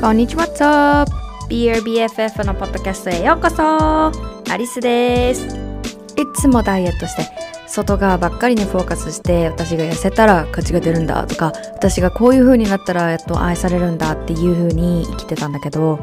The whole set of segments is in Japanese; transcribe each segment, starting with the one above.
こんにちは、ツープ BRBFF のポッドキャストへようこそ。アリスです。いつもダイエットして外側ばっかりにフォーカスして私が痩せたら価値が出るんだとか私がこういう風になったらやっと愛されるんだっていう風に生きてたんだけど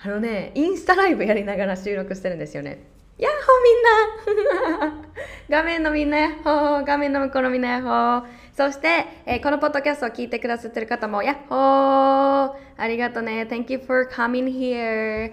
あのねインスタライブやりながら収録してるんですよね。やっほーみんな。画面のみんなやっほー。画面の向こうのみんなやっほー。そして、えーこのポッドキャストを聞いてくださってる方もやっほー。ありがとうね。Thank you for coming here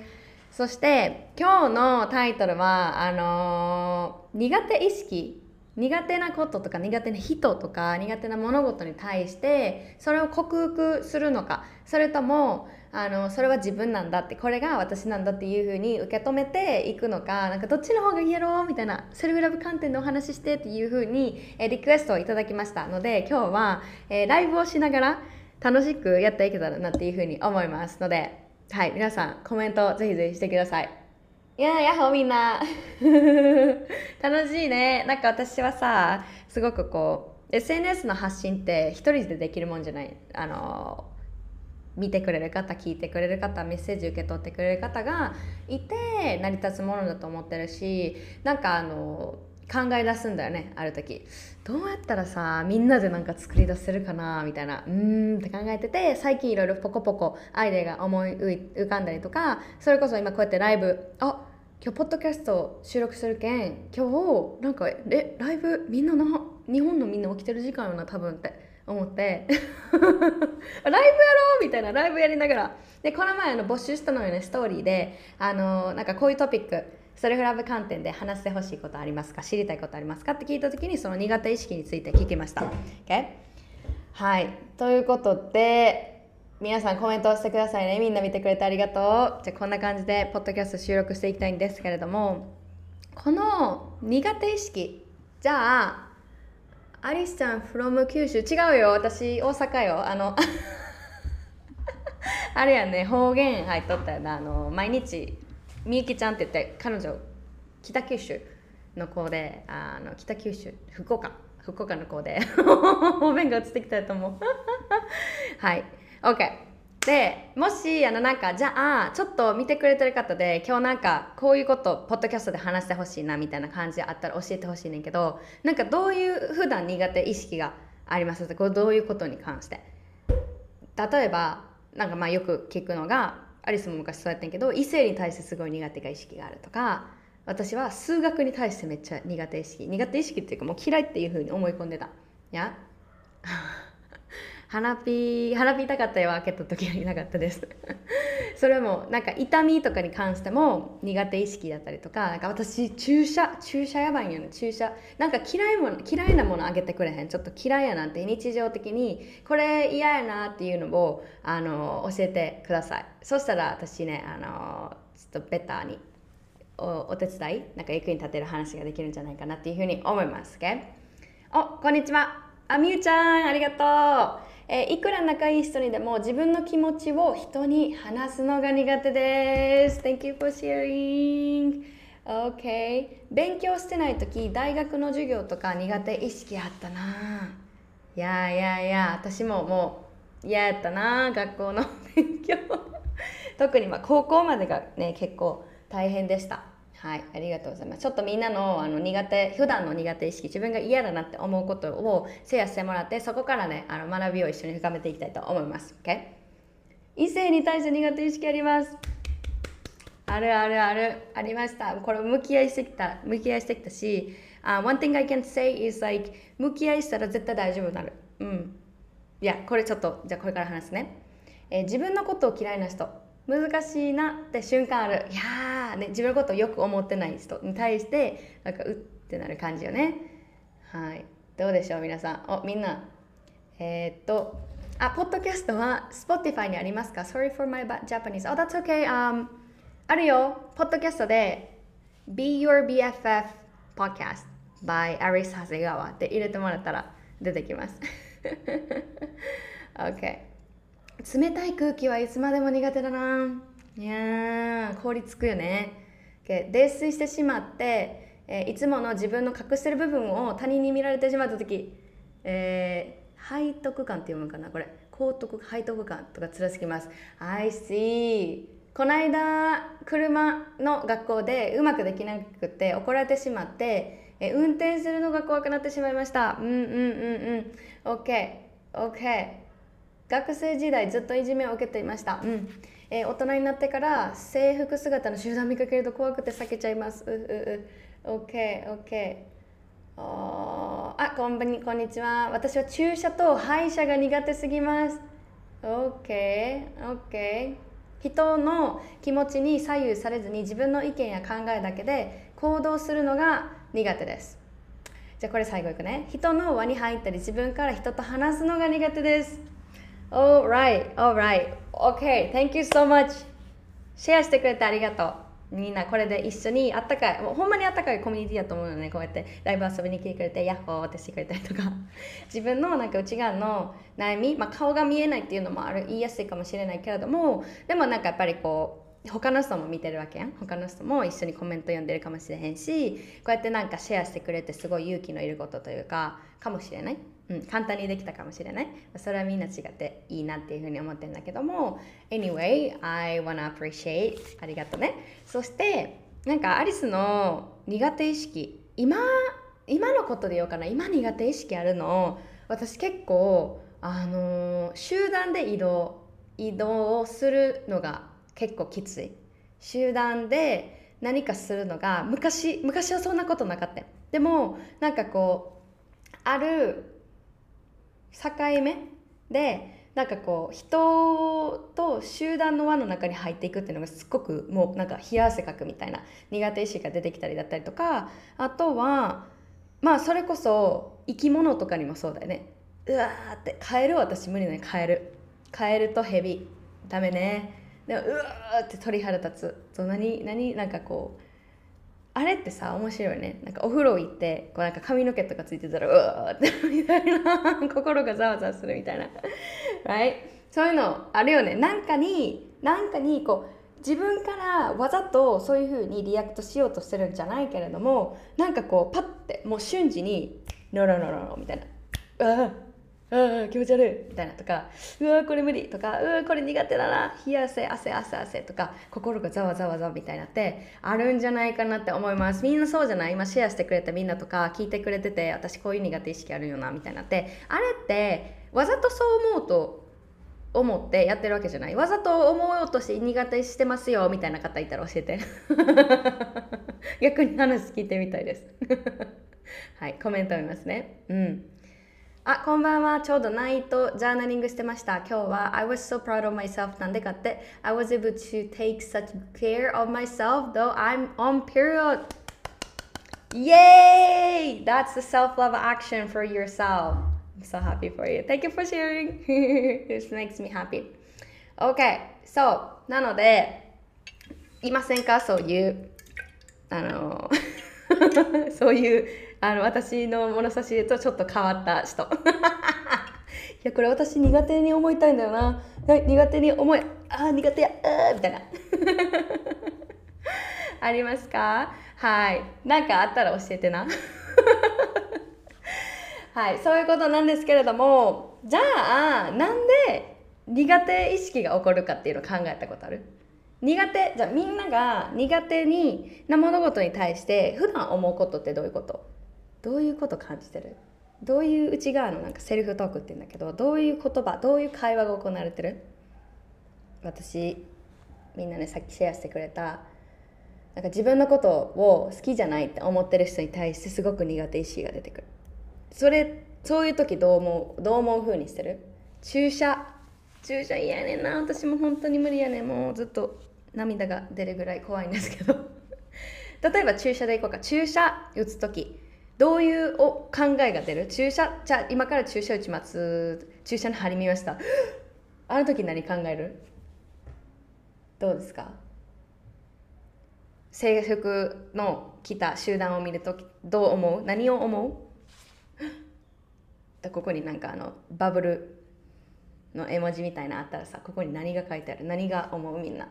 そして今日のタイトルはあのー苦手意識。苦手なこととか苦手な人とか苦手な物事に対してそれを克服するのか。それともあのそれは自分なんだってこれが私なんだっていうふうに受け止めていくのかなんかどっちの方がいいやろうみたいなセルフラブ観点でお話ししてっていうふうにえリクエストをいただきましたので今日は、えライブをしながら楽しくやっていけたらなっていうふうに思いますのではい皆さんコメントぜひぜひしてください。いやーやっほーみんな。楽しいね。なんか私はさすごくこう SNS の発信って一人でできるもんじゃない？あの見てくれる方聞いてくれる方メッセージ受け取ってくれる方がいて成り立つものだと思ってるしなんかあの考え出すんだよねある時。どうやったらさみんなでなんか作り出せるかなみたいな。うーんって考えてて最近いろいろポコポコアイデアが思い浮かんだりとかそれこそ今こうやってライブあ今日ポッドキャスト収録するけん今日なんかえライブみんなな日本のみんな起きてる時間よな多分って。思って。ライブやろうみたいなライブやりながら。でこの前あの募集したのよねストーリーで。あのなんかこういうトピック。セルフラブ観点で話してほしいことありますか？知りたいことありますか？って聞いた時にその苦手意識について聞きました。OK? はい。ということで皆さんコメントしてくださいね。みんな見てくれてありがとう。じゃあこんな感じでポッドキャスト収録していきたいんですけれども。この苦手意識。じゃあアリスちゃん from 九州。違うよ。私大阪よ。あの あれやね。方言入っとったよな。あの毎日。みゆきちゃんって言って彼女北九州の子であの北九州。福岡。福岡の子で。方言が映ってきたと思う。はい。OK でもしあのなんかじゃあちょっと見てくれてる方で今日なんかこういうことポッドキャストで話してほしいなみたいな感じあったら教えてほしいねんけどなんかどういう普段苦手意識があります？これどういうことに関して。例えばなんかまあよく聞くのがアリスも昔そうやってんけど異性に対してすごい苦手が意識があるとか私は数学に対してめっちゃ苦手意識。苦手意識っていうかもう嫌いっていうふうに思い込んでた。や？花ピー花ピー痛かったよ開けた時はいなかったです。それもなんか痛みとかに関しても苦手意識だったりとかなんか私注射注射やばいんよね。注射。なんか嫌いもの嫌いなものあげてくれへん。ちょっと嫌いやなって日常的にこれ嫌やなっていうのをあの教えてください。そしたら私ねあのちょっとベターにおお手伝いなんか役に立てる話ができるんじゃないかなっていうふうに思います。OK? おこんにちは。あみゆちゃんありがとう。えーいくら仲いい人にでも自分の気持ちを人に話すのが苦手です。Thank you for sharing. OK 勉強してない時大学の授業とか苦手意識あったな。いやいやいや私ももう嫌やったな学校の勉強。特にまあ高校までがね結構大変でした。はいありがとうございます。ちょっとみんなのあの苦手普段の苦手意識自分が嫌だなって思うことをシェアしてもらってそこからねあの学びを一緒に深めていきたいと思います。OK 異性に対して苦手意識あります。あるあるある。ありました。これ向き合いしてきた向き合いしてきたし、uh, One thing I can say is like 向き合いしたら絶対大丈夫になる。うん。いやこれちょっとじゃあこれから話すね、えー、自分のことを嫌いな人。難しいなって瞬間ある。いやー、ね、自分のことをよく思ってない人に対してなんかうってなる感じよね。はい。どうでしょう皆さん。おみんな。えー、っとあポッドキャストは Spotify にありますか？Sorry for my Japanese oh that's okay、um, あるよ。ポッドキャストで Be Your BFF Podcast by アリス長谷川って入れてもらったら出てきます。OK 冷たい空気はいつまでも苦手だな。いや凍りつくよね、okay、泥酔してしまって、えー、いつもの自分の隠してる部分を他人に見られてしまった時、えー、背徳感って読むかなこれ。高徳背徳感とか辛すぎます。I see この間車の学校でうまくできなくて怒られてしまってえ運転するのが怖くなってしまいました。うんうんうんうん。OKOK 学生時代ずっといじめを受けていました、うん。えー、大人になってから制服姿の集団見かけると怖くて避けちゃいます。ううう OKOK あこんばんこんにちは。私は注射と歯医者が苦手すぎます。OKOK 人の気持ちに左右されずに自分の意見や考えだけで行動するのが苦手です。じゃあこれ最後いくね。人の輪に入ったり自分から人と話すのが苦手です Alright, alright. Okay, thank you so much. シェアしてくれてありがとう。みんなこれで一緒にあったかい、もうほんまにあったかいコミュニティだと思うのね。こうやってライブ遊びに来てくれて、ヤッホーってしてくれたりとか。自分のなんか内側の悩み、まあ、顔が見えないっていうのもある言いやすいかもしれないけれども、でもなんかやっぱりこう、他の人も見てるわけやん。他の人も一緒にコメント読んでるかもしれへんしこうやってなんかシェアしてくれてすごい勇気のいることというかかもしれない。うん、簡単にできたかもしれない。それはみんな違っていいなっていうふうに思ってるんだけども Anyway, I wanna appreciate ありがとうね。そしてなんかアリスの苦手意識今今のことで言おうかな。今苦手意識あるの私結構あの、集団で移動移動をするのが結構きつい。集団で何かするのが昔昔はそんなことなかった。でもなんかこうある境目でなんかこう人と集団の輪の中に入っていくっていうのがすっごくもうなんか冷や汗かくみたいな苦手意識が出てきたりだったりとかあとはまあそれこそ生き物とかにもそうだよね。うわーってカエル私無理ね。カエル。カエルとヘビ。ダメね。でうわって鳥肌立つ。そう何何なんかこうあれってさ面白いね。なんかお風呂行ってこうなんか髪の毛とかついてたらうわってみたいな。心がざわざわするみたいな。Right? そういうのあるよね。なんかになんかにこう自分からわざとそういうふうに react しようとしてるんじゃないけれどもなんかこうパッてもう瞬時に「ノロノロノロ」みたいな「ああ気持ち悪い。みたいなとかうわこれ無理とかうわこれ苦手だな。冷や汗汗汗汗とか心がざわざわざわみたいなってあるんじゃないかなって思います。みんなそうじゃない？今シェアしてくれたみんなとか聞いてくれてて私こういう苦手意識あるよなみたいなって。あれってわざとそう思うと思ってやってるわけじゃない？わざと思おうとして苦手してますよみたいな方いたら教えて。逆に話聞いてみたいです。はいコメント見ますね。うん。あ、こんばんは。ちょうどナイトジャーナリングしてました。今日は I was so proud of myself なんでかって I was able to take such care of myself though I'm on period. Yay! That's the self-love action for yourself. I'm so happy for you. Thank you for sharing. This makes me happy. Okay, so なのでいませんかそういうあのそういう あの私の物差しとちょっと変わった人。いやこれ私苦手に思いたいんだよな。苦手に思いあ苦手やあみたいな。ありますか？はい。何かあったら教えてな。はい。そういうことなんですけれどもじゃあなんで苦手意識が起こるかっていうのを考えたことある？苦手じゃあみんなが苦手にな物事に対して普段思うことってどういうこと？どういうこと感じてる？どういう内側のなんかセルフトークって言うんだけどどういう言葉どういう会話が行われてる？私みんなねさっきシェアしてくれたなんか自分のことを好きじゃないって思ってる人に対してすごく苦手意識が出てくる。それそういう時どう思う？どう思う風にしてる？注射。注射嫌やねんな。私も本当に無理やねん。もうずっと涙が出るぐらい怖いんですけど。例えば注射でいこうか。注射打つ時。どういうお考えが出る？注射？じゃあ今から注射打ちます。注射の針見ました。あの時何考える？どうですか？制服の来た集団を見るとどう思う？何を思う？ここになんかあのバブルの絵文字みたいなあったらさここに何が書いてある？何が思う？みんな。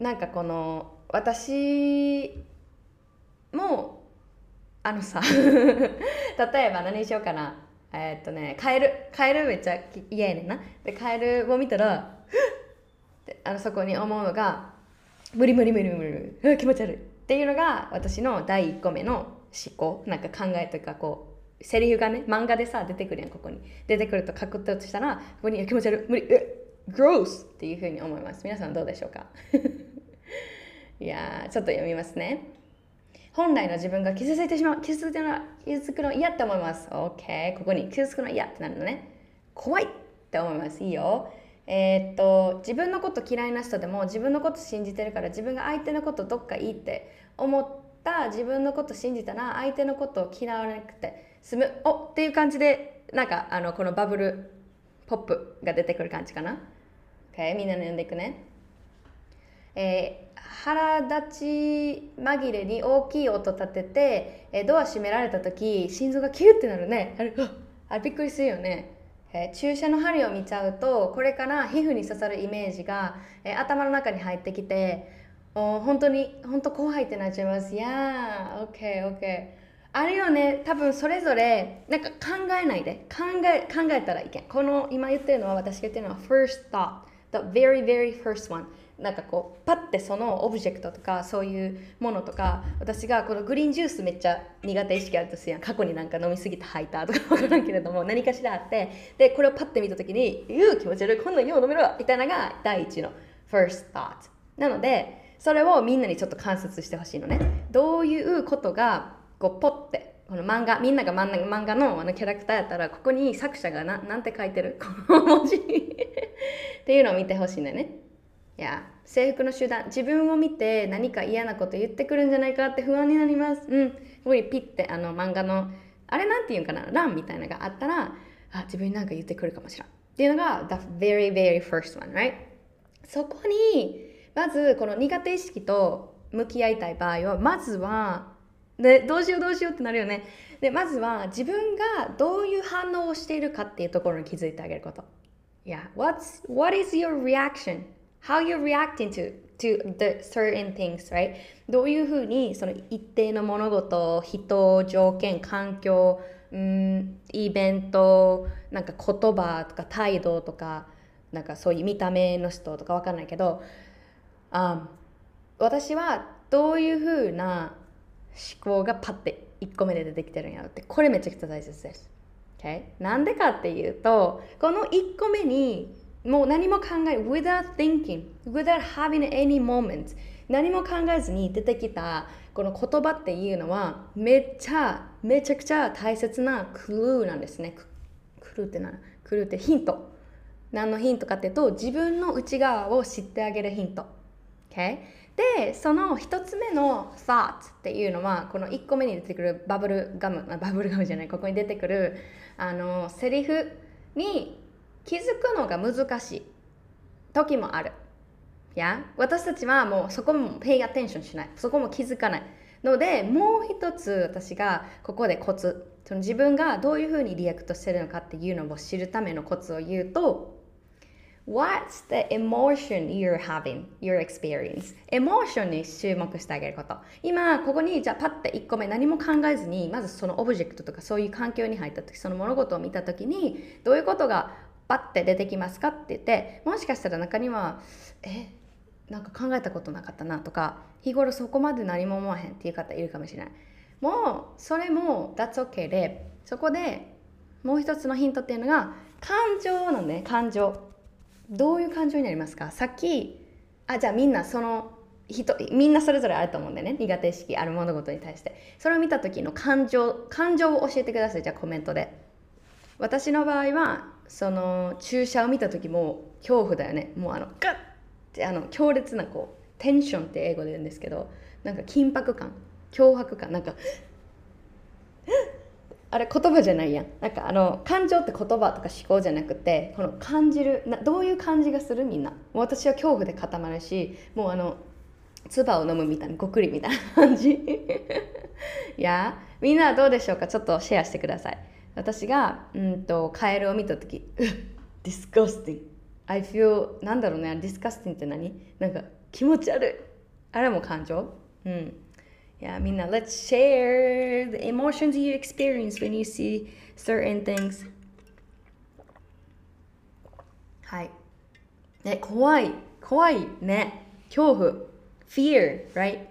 なんかこの私もあのさ 例えば何にしようかな。えー、っとねカエルカエルめっちゃ嫌やねんな。でカエルを見たら あのそこに思うのが無理無理無理無理無理気持ち悪い。っていうのが私の第1個目の思考。なんか考えというかこうセリフがね漫画でさ出てくるやんここに。出てくると書くとしたらここに気持ち悪い無理え gross っていうふうに思います。皆さんどうでしょうか？いやちょっと読みますね。本来の自分が傷ついてしまう傷ついての傷つくの嫌って思います。OK ここに傷つくの嫌ってなるのね。怖いって思います。いいよ。えー、っと自分のこと嫌いな人でも自分のこと信じてるから自分が相手のことどっかいいって思った自分のこと信じたら相手のことを嫌わなくて済む。おっていう感じでなんかあのこのバブルポップが出てくる感じかな。OK みんなで読んでいくね。えー、腹立ち紛れに大きい音立てて、えー、ドア閉められた時心臓がキュッてなるね。あれあびっくりするよね、えー、注射の針を見ちゃうとこれから皮膚に刺さるイメージが、えー、頭の中に入ってきてお本当に本当怖いってなっちゃいます。いやー OKOK あるよね。多分それぞれなんか考えないで。考え考えたらいけん。この今言ってるのは私が言ってるのは first thought. The very very first one. なんかこうパッてそのオブジェクトとかそういうものとか私がこのグリーンジュースめっちゃ苦手意識あるとするやん。過去になんか飲みすぎて吐いたとか 分からんけれども何かしらあってでこれをパッて見た時に「う気持ち悪いこんなんよう飲めろ」みたいなのが第一の first thought なのでそれをみんなにちょっと観察してほしいのね。どういうことがこうポッてこの漫画みんなが漫画のあのキャラクターやったらここに作者がななんて書いてる？この文字っていうのを見てほしいんだよね。いや制服の集団自分を見て何か嫌なこと言ってくるんじゃないかって不安になります。うん。ここにピッてあの漫画のあれなんて言うんかな欄みたいなのがあったらあ自分に何か言ってくるかもしれん。っていうのが the very very first one right? そこにまずこの苦手意識と向き合いたい場合はまずはでどうしようどうしようってなるよね。でまずは自分がどういう反応をしているかっていうところに気づいてあげること。Yeah, what's what is your reaction? How you're reacting to to the certain things, right? どういうふうにその一定の物事、人、条件、環境、うん、イベント、なんか言葉とか態度とか、なんかそういう見た目の人とかわかんないけど、あ私はどういうふうな思考がパッて1個目で出てきてるんやろって、これめちゃくちゃ大切です。Okay? なんでかっていうと、この1個目にもう何も考え without thinking without having any moment 何も考えずに出てきたこの言葉っていうのはめっちゃめちゃくちゃ大切なクルーなんですね。クルーって何クルーってヒント。何のヒントかっていうと自分の内側を知ってあげるヒント、okay? でその1つ目の thought っていうのはこの1個目に出てくるバブルガムバブルガムじゃないここに出てくるあのセリフに気づくのが難しい時もある。や私たちはもうそこも pay attention しない。そこも気づかない。ので、もう一つ私がここでコツ。その自分がどういうふうに react してるのかっていうのを知るためのコツを言うと、What's the emotion you're having, your experience? emotion に注目してあげること。今、ここにじゃあパッて1個目何も考えずに、まずそのオブジェクトとかそういう環境に入った時、その物事を見た時に、どういうことがパッて出てきますかって言ってもしかしたら中にはえなんか考えたことなかったなとか日頃そこまで何も思わへんっていう方いるかもしれない。もうそれも That's OK でそこでもう一つのヒントっていうのが感情なんね感情。どういう感情になりますか？さっきあじゃあみんなその人みんなそれぞれあると思うんでね苦手意識ある物事に対して。それを見た時の感情感情を教えてくださいじゃあコメントで。私の場合はその注射を見た時も恐怖だよね。もうあのガッてあの強烈なこうテンションって英語で言うんですけどなんか緊迫感脅迫感なんかあれ言葉じゃないやん。なんかあの感情って言葉とか思考じゃなくてこの感じるなどういう感じがするみんな。私は恐怖で固まるしもうあの唾を飲むみたいなごくりみたいな感じ。いやみんなはどうでしょうか？ちょっとシェアしてください。私がうんとカエルを見た時 disgusting I feel なんだろうね disgusting って何？なんか気持ち悪い。あれも感情？うん。いやみんな let's share the emotions you experience when you see certain things はい。ね怖い。怖いね。恐怖。fear right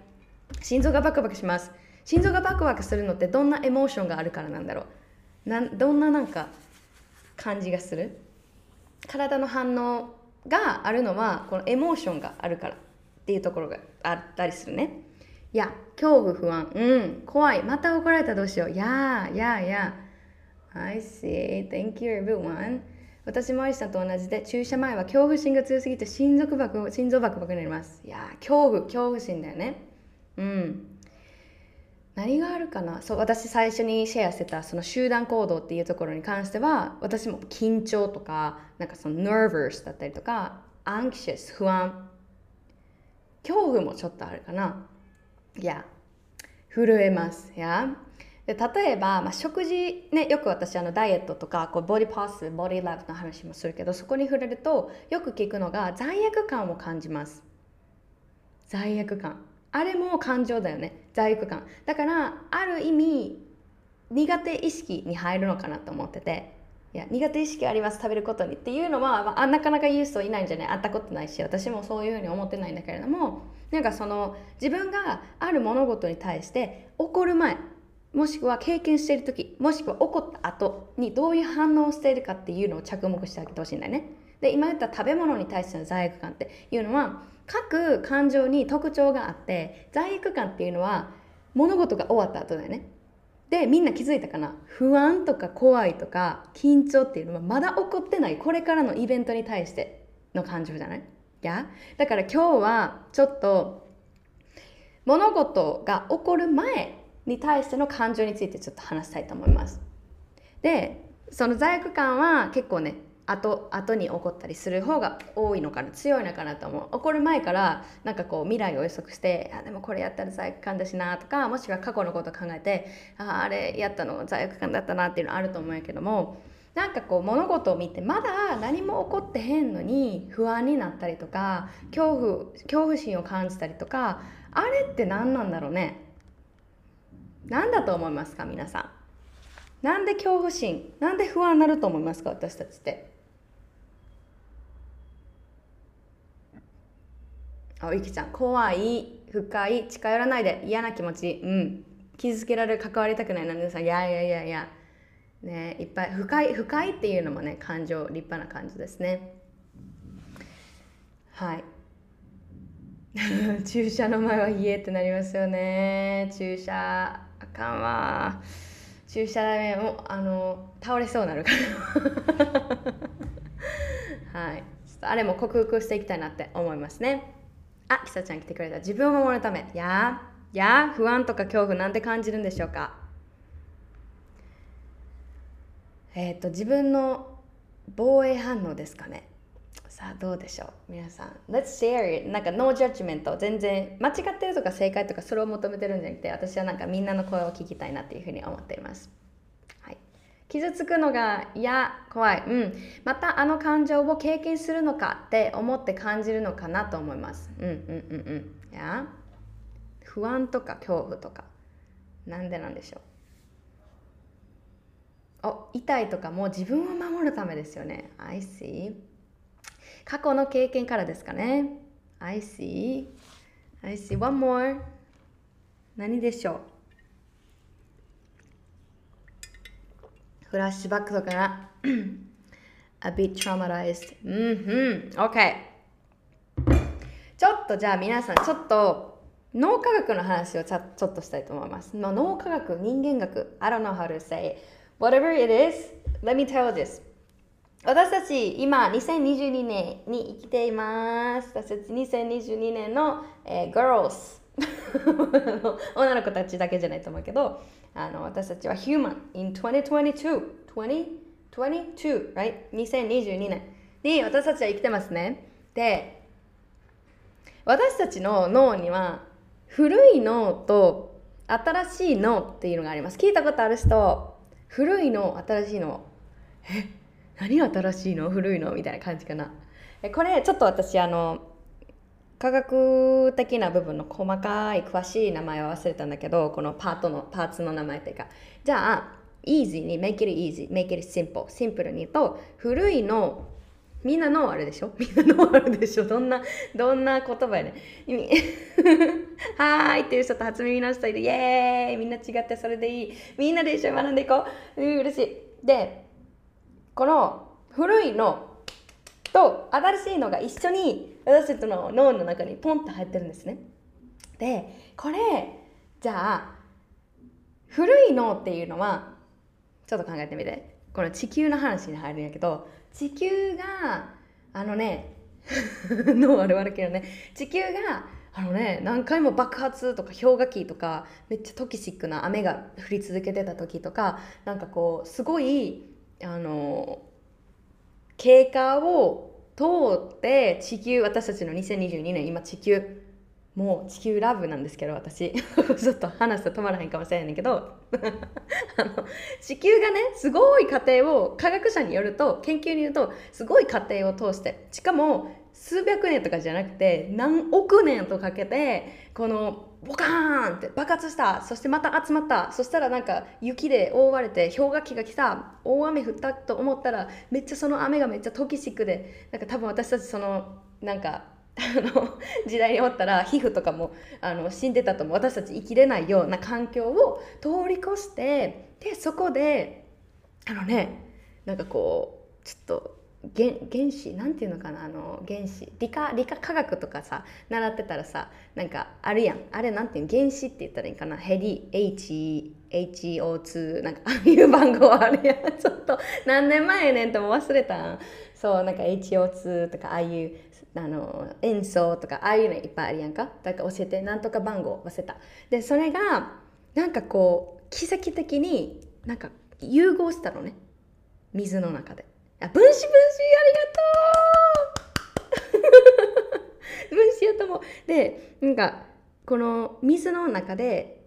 心臓がバクバクします。心臓がバクバクするのってどんなエモーションがあるからなんだろう。なんどんななんか感じがする？体の反応があるのはこのエモーションがあるからっていうところがあったりするね。いや恐怖不安。うん怖い。また怒られたらどうしよう。いやいやいや I see. Thank you everyone. 私もアリさんと同じで注射前は恐怖心が強すぎて心臓バク心臓バクバクになります。いや恐怖恐怖心だよね。うん。何があるかな？そう私最初にシェアしてたその集団行動っていうところに関しては私も緊張とかなんかその nervous だったりとか anxious 不安。恐怖もちょっとあるかな。いや。震えます。や。で例えば、まあ、食事ねよく私あのダイエットとかこうボディパスボディラブの話もするけどそこに触れるとよく聞くのが罪悪感を感じます。罪悪感。あれも感情だよね。罪悪感。だからある意味苦手意識に入るのかなと思ってて。いや苦手意識あります食べることにっていうのは、まあ、なかなか言う人いないんじゃない？会ったことないし私もそういうふうに思ってないんだけれども。なんかその自分がある物事に対して怒る前もしくは経験している時もしくは怒った後にどういう反応をしているかっていうのを着目してあげてほしいんだよね。で今言った食べ物に対しての罪悪感っていうのは各感情に特徴があって罪悪感っていうのは物事が終わった後だよね。でみんな気づいたかな？不安とか怖いとか緊張っていうのはまだ起こってないこれからのイベントに対しての感情じゃないやだから今日はちょっと物事が起こる前に対しての感情についてちょっと話したいと思います。でその罪悪感は結構ね後後に起こったりする方が多いのかな強いのかなと思う。起こる前からなんかこう未来を予測してあでもこれやったら罪悪感だしなとかもしくは過去のこと考えてああれやったの罪悪感だったなっていうのあると思うけどもなんかこう物事を見てまだ何も起こってへんのに不安になったりとか恐怖恐怖心を感じたりとかあれって何なんだろうね。何だと思いますか皆さん。なんで恐怖心なんで不安になると思いますか私たちって。あいきちゃん怖い深い近寄らないで嫌な気持ち。うん。傷つけられる関わりたくない。なんでさいやいやいやいや。ねいっぱい深い深いっていうのもね感情立派な感じですね。はい。注射の前は冷えってなりますよね。注射あかんわ。注射だめもあの倒れそうになるから。はい。あれも克服していきたいなって思いますね。あ、きさちゃん来てくれた。自分を守るため。やや不安とか恐怖なんて感じるんでしょうか？えっ、ー、と、自分の防衛反応ですかね。さあ、どうでしょう？皆さん。Let's share it. なんか、no judgment. 全然、間違ってるとか正解とか、それを求めてるんじゃなくて、私はなんかみんなの声を聞きたいなっていうふうに思っています。傷つくのが嫌怖い。うん。またあの感情を経験するのかって思って感じるのかなと思います。うんうんうんうん。や。不安とか恐怖とか。なんでなんでしょう。お痛いとかも自分を守るためですよね。I see 過去の経験からですかね。I see I see one more 何でしょう。フラッシュバックとかな。A bit traumatized うんうん。OK ちょっとじゃあ皆さんちょっと脳科学の話をちょちょっとしたいと思います。の脳科学人間学。I don't know how to say it whatever it is let me tell you this 私たち今2022年に生きています。私たち2022年の、えー、girls 女の子たちだけじゃないと思うけど。あの私たちは human in 2022 2022 right? 2022年。に私たちは生きてますね。で私たちの脳には古い脳と新しい脳っていうのがあります。聞いたことある人？古い脳新しい脳。え何新しいの古いのみたいな感じかな。これちょっと私あの科学的な部分の細かい詳しい名前は忘れたんだけどこのパートのパーツの名前っていうか。じゃあ easy に make it easy make it simple シンプルに言うと古いのみんなのあれでしょ？みんなのあるでしょ？どんなどんな言葉やね はーいっていう人と初耳の人いる。イエーイ！みんな違ってそれでいい。みんなで一緒に学んでいこう。うん嬉しい。でこの古いのと新しいのが一緒に私たちの脳の中にポンと入ってるんですね。でこれじゃあ古い脳っていうのはちょっと考えてみてこの地球の話に入るんやけど地球があのね 脳あるあるけどね地球があのね何回も爆発とか氷河期とかめっちゃトキシックな雨が降り続けてた時とかなんかこうすごいあの経過を通って地球私たちの2022年今地球もう地球ラブなんですけど私。ちょっと話すと止まらへんかもしれないけど。あの地球がねすごい過程を科学者によると研究によるとすごい過程を通してしかも数百年とかじゃなくて何億年とかけてこのボカーンって爆発した。そしてまた集まった。そしたらなんか雪で覆われて氷河期が来た。大雨降ったと思ったらめっちゃその雨がめっちゃトキシックでなんか多分私たちそのなんか あの時代におったら皮膚とかもあの死んでたとも私たち生きれないような環境を通り越してでそこであのねなんかこうちょっと原原子なんていうのかなあの原子。理科理科科学とかさ習ってたらさなんかあるやん。あれなんていう原子って言ったらいいかな？ヘリ H HO2 なんかああいう番号あるやん。ちょっと何年前やねんとも忘れたん。そうなんか HO2 とかああいうあの塩素とかああいうのいっぱいあるやんか？だから教えてなんとか番号忘れた。でそれがなんかこう奇跡的になんか融合したのね。水の中で。あ分子分子ありがとう。分子やと思うでなんかこの水の中で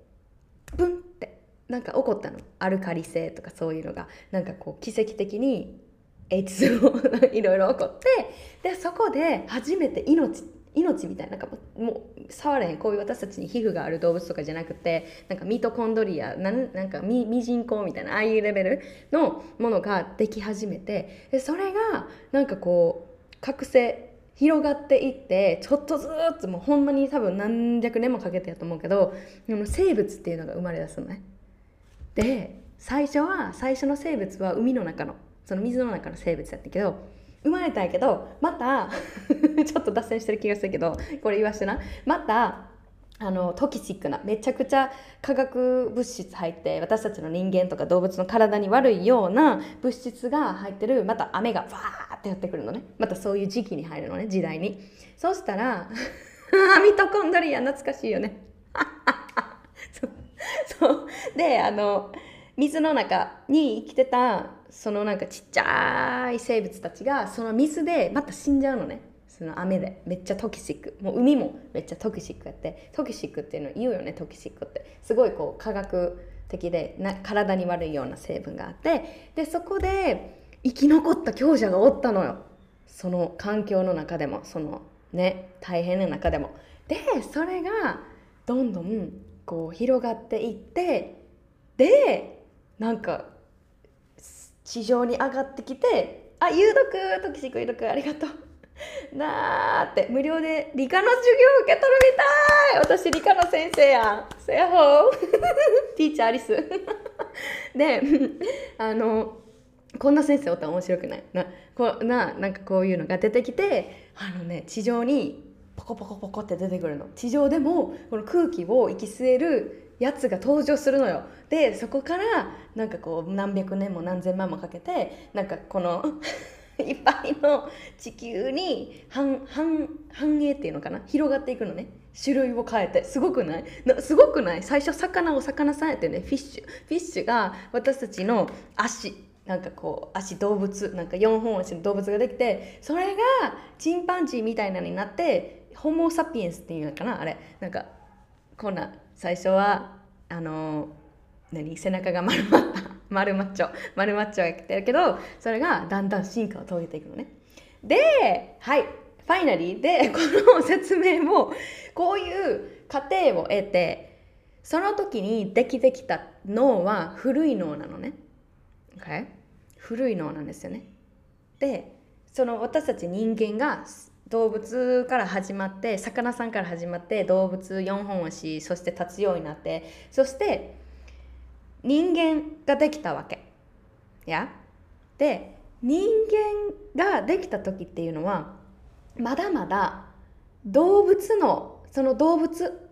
ブンってなんか起こったの。アルカリ性とかそういうのが。なんかこう奇跡的に H2O いろいろ起こって。でそこで初めて命って命みたいななんかもう触れへんこういう私たちに皮膚がある動物とかじゃなくてなんかミトコンドリアなんなんかミミジンコみたいなああいうレベルのものができ始めてでそれがなんかこう覚醒広がっていってちょっとずつもうほんまに多分何百年もかけてやと思うけど生物っていうのが生まれ出すのね。で最初は最初の生物は海の中のその水の中の生物やったけど生まれたんやけどまた ちょっと脱線してる気がするけどこれ言わしてな。またあのトキシックなめちゃくちゃ化学物質入って私たちの人間とか動物の体に悪いような物質が入ってるまた雨がわーってやってくるのね。またそういう時期に入るのね時代に。そうしたらミトコンドリア懐かしいよね。そうそう。であの水の中に生きてたそのなんかちっちゃい生物たちがその水でまた死んじゃうのね。その雨で。めっちゃトキシック。もう海もめっちゃトキシックやって。トキシックっていうの言うよねトキシックって。すごいこう科学的でな体に悪いような成分があって。でそこで生き残った強者がおったのよ。その環境の中でも。そのね大変な中でも。でそれがどんどんこう広がっていって。でなんか地上に上がってきて「あ有毒トキシック有毒ありがとう」なーって。無料で理科の授業受け取るみたい。私理科の先生や。んせやほー。ティーチャーアリス。であのこんな先生おったら面白くない。なこななんかこういうのが出てきてあのね地上にポコポコポコって出てくるの。地上でもこの空気を息吸えるやつが登場するのよ。でそこからなんかこう何百年も何千万もかけてなんかこの いっぱいの地球に繁繁繁栄っていうのかな？広がっていくのね。種類を変えて。すごくない？なすごくない？最初魚を魚さんやってねフィッシュ。フィッシュが私たちの足。なんかこう足動物。なんか4本足の動物ができてそれがチンパンジーみたいなのになってホモ・サピエンスっていうのかな？あれ。なんかこんな最初はあの何？背中が丸まった。丸マッチョ。丸マッチョが来てるけどそれがだんだん進化を遂げていくのね。ではい。ファイナリーでこの説明もこういう過程を得てその時にできてきた脳は古い脳なのね、okay? 古い脳なんですよね。でその私たち人間が動物から始まって魚さんから始まって動物4本足そして立つようになってそして人間ができたわけ。や？で人間ができた時っていうのはまだまだ動物のその動物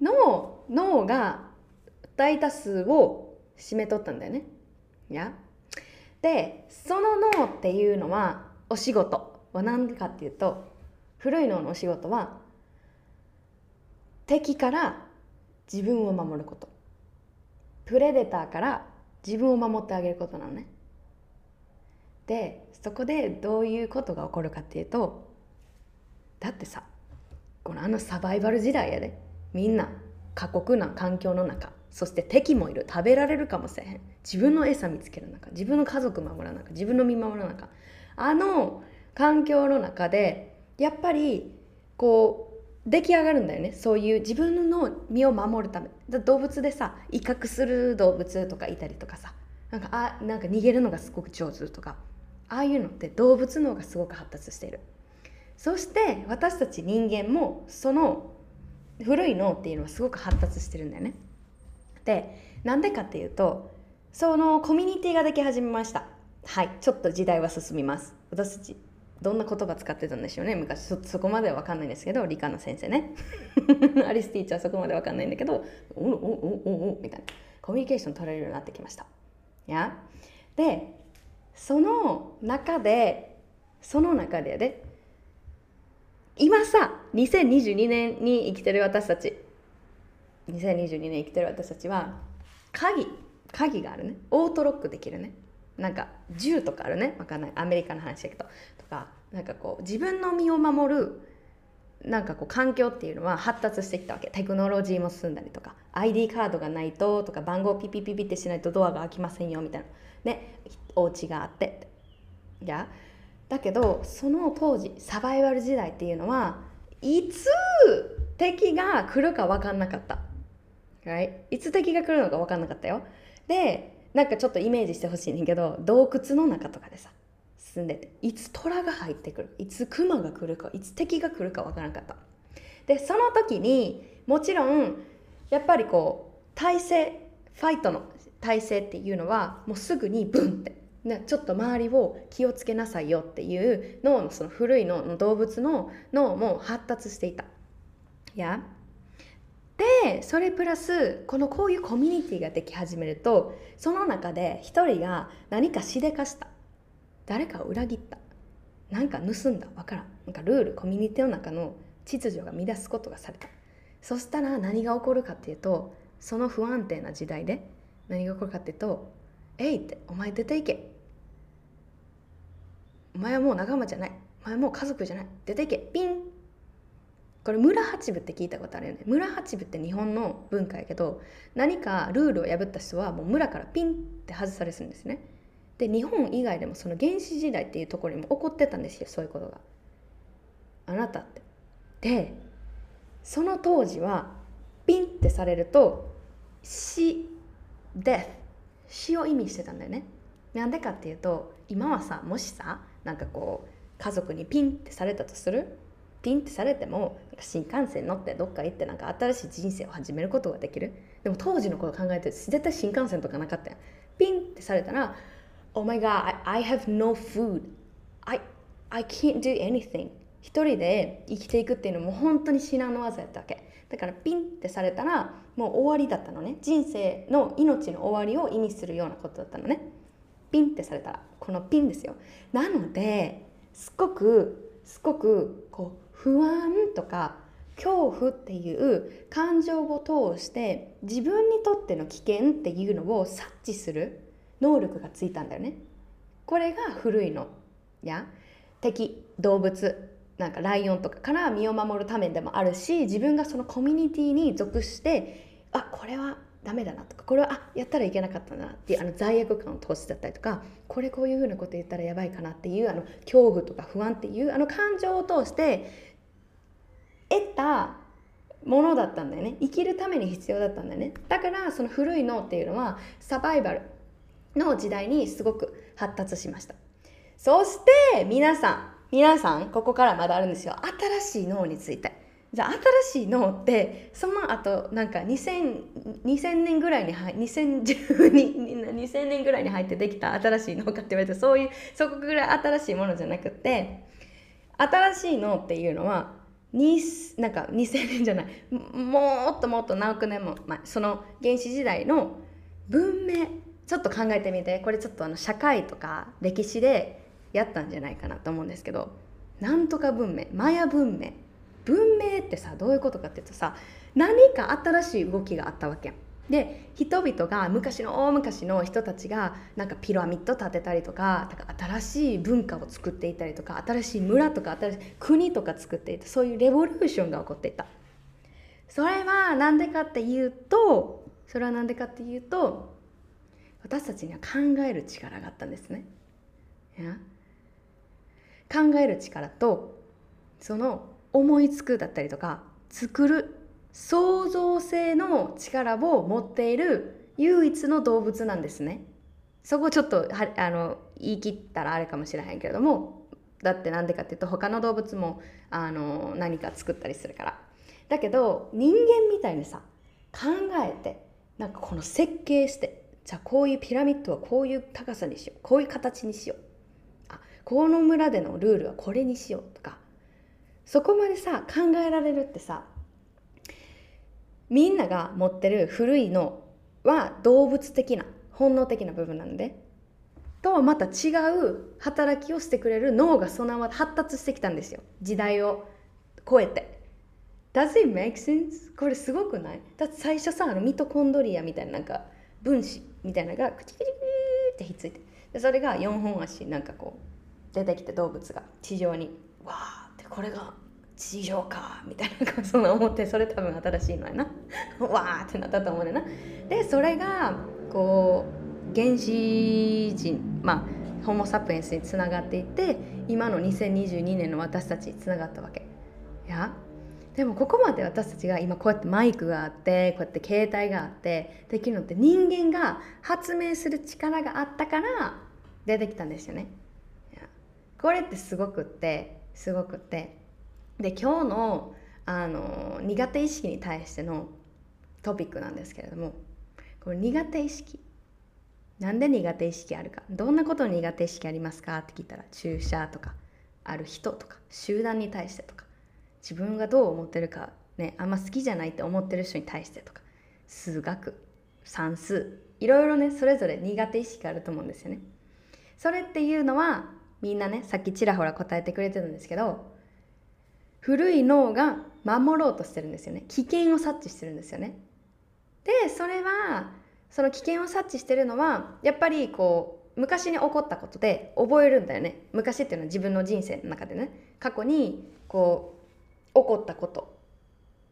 の脳が大多数を占めとったんだよね。や？でその脳っていうのはお仕事。は何かっていうと古い脳のお仕事は敵から自分を守ること。プレデターから自分を守ってあげることなのね。でそこでどういうことが起こるかっていうとだってさこのあのサバイバル時代やで。みんな過酷な環境の中そして敵もいる。食べられるかもしれへん。自分の餌見つける中自分の家族守らなか自分の身守らなかあの環境の中でやっぱりこう出来上がるんだよね。そういう自分の身を守るため。動物でさ威嚇する動物とかいたりとかさ。なんかあなんか逃げるのがすごく上手とか。ああいうのって動物脳がすごく発達している。そして私たち人間もその古い脳っていうのはすごく発達してるんだよね。でなんでかっていうとそのコミュニティができ始めました。はいちょっと時代は進みます。私たちどんな言葉使ってたんでしょうね。昔そこまでは分かんないんですけど理科の先生ね。アリスティーチャーそこまで分かんないんだけどおおおおおみたいな。コミュニケーション取れるようになってきました。や。でその中でその中でで今さ2022年に生きてる私たち。2022年生きてる私たちは鍵鍵があるね。オートロックできるね。なんか銃とかあるね。わかんない。アメリカの話だけど。とかなんかこう自分の身を守るなんかこう環境っていうのは発達してきたわけ。テクノロジーも進んだりとか ID カードがないととか番号ピピピピってしないとドアが開きませんよみたいな。ね。お家があって。いや。だけどその当時サバイバル時代っていうのはいつ敵が来るか分かんなかった、right? いつ敵が来るのか分かんなかったよ。でなんかちょっとイメージしてほしいねんけど洞窟の中とかでさ住んでていつ虎が入ってくる？いつ熊が来るかいつ敵が来るか分からなかったでその時にもちろんやっぱりこう体勢ファイトの体勢っていうのはもうすぐにブンってね、ちょっと周りを気をつけなさいよっていう脳のその古い脳の動物の脳も発達していたい。やでそれプラスこのこういうコミュニティができ始めるとその中で一人が何かしでかした。誰かを裏切った。何か盗んだ。わからん。なんかルールコミュニティの中の秩序が乱すことがされた。そしたら何が起こるかっていうとその不安定な時代で何が起こるかっていうと「えい!」って「お前出ていけ。お前はもう仲間じゃない。お前はもう家族じゃない。出ていけ。ピン。これ村八部って聞いたことあるよね。村八部って日本の文化やけど何かルールを破った人はもう村からピンって外されするんですね。で日本以外でもその原始時代っていうところにも起こってたんですよそういうことが。あなたって。でその当時はピンってされると死 death 死を意味してたんだよね。なんでかっていうと今はさもしさなんかこう家族にピンってされたとする？ピンってされても新幹線乗ってどっか行ってなんか新しい人生を始めることができるでも当時のこと考えて絶対新幹線とかなかったやんピンってされたら Oh my god, I, I have no food. I, I can't do anything. 一人で生きていくっていうのも本当に至難の技やったわけ。だからピンってされたらもう終わりだったのね。人生の命の終わりを意味するようなことだったのね。ピンってされたら。このピンですよ。なので、すっごく、すごく不安とか恐怖っていう感情を通して自分にとっての危険っていうのを察知する能力がついたんだよね。これが古いの。や敵動物なんかライオンとかから身を守るためでもあるし自分がそのコミュニティに属してあこれはダメだなとかこれはあやったらいけなかったなっていうあの罪悪感を通しだったりとかこれこういうふうなこと言ったらやばいかなっていうあの恐怖とか不安っていうあの感情を通して得たものだったんだよね。生きるために必要だったんだよね。だからその古い脳っていうのはサバイバルの時代にすごく発達しました。そして皆さん皆さんここからまだあるんですよ。新しい脳について。じゃあ新しい脳ってその後なんか 2000, 2000年ぐらいに入2012 2000年ぐらいに入ってできた新しい脳かって言われてそういうそこぐらい新しいものじゃなくって新しい脳っていうのはになんか2000年じゃない。もっともっと何億年も前その原始時代の文明ちょっと考えてみて。これちょっとあの社会とか歴史でやったんじゃないかなと思うんですけど。なんとか文明マヤ文明。文明ってさどういうことかっていうとさ何か新しい動きがあったわけやん。で人々が昔の大昔の人たちがなんかピラミッド建てたりとか新しい文化を作っていたりとか新しい村とか新しい国とか作っていたそういうレボリューションが起こっていた。それは何でかっていうとそれは何でかっていうと私たちには考える力があったんですね。考える力とその思いつくだったりとか作る創造性の力を持っている唯一の動物なんですね。そこちょっとはあの言い切ったらあれかもしれへんけれどもだってなんでかっていうと他の動物もあの何か作ったりするから。だけど人間みたいにさ考えてなんかこの設計してじゃあこういうピラミッドはこういう高さにしようこういう形にしようあこの村でのルールはこれにしようとかそこまでさ考えられるってさみんなが持ってる古いのは動物的な本能的な部分なんでとはまた違う働きをしてくれる脳がそのまま発達してきたんですよ。時代を超えて。Does it make sense? これすごくない？だって最初さあのミトコンドリアみたいななんか分子みたいなのがクチクチクってひっついて。でそれが4本足なんかこう出てきて動物が地上にわーってこれが地上かみたいなそんな思ってそれ多分新しいのやな。わーってなったと思うねんな。でそれがこう原始人まあホモ・サピエンスにつながっていって今の2022年の私たちにつながったわけ。いやでもここまで私たちが今こうやってマイクがあってこうやって携帯があってできるのって人間が発明する力があったから出てきたんですよね。これってすごくってすごくって。で今日のあの苦手意識に対してのトピックなんですけれどもこれ苦手意識なんで苦手意識あるかどんなことに苦手意識ありますかって聞いたら注射とかある人とか集団に対してとか自分がどう思ってるか、ね、あんま好きじゃないって思ってる人に対してとか数学算数いろいろねそれぞれ苦手意識があると思うんですよね。それっていうのはみんなねさっきちらほら答えてくれてるんですけど古い脳が守ろうとしてるんですよね。危険を察知してるんですよね。でそれはその危険を察知してるのはやっぱりこう昔に起こったことで覚えるんだよね。昔っていうのは自分の人生の中でね。過去にこう起こったこと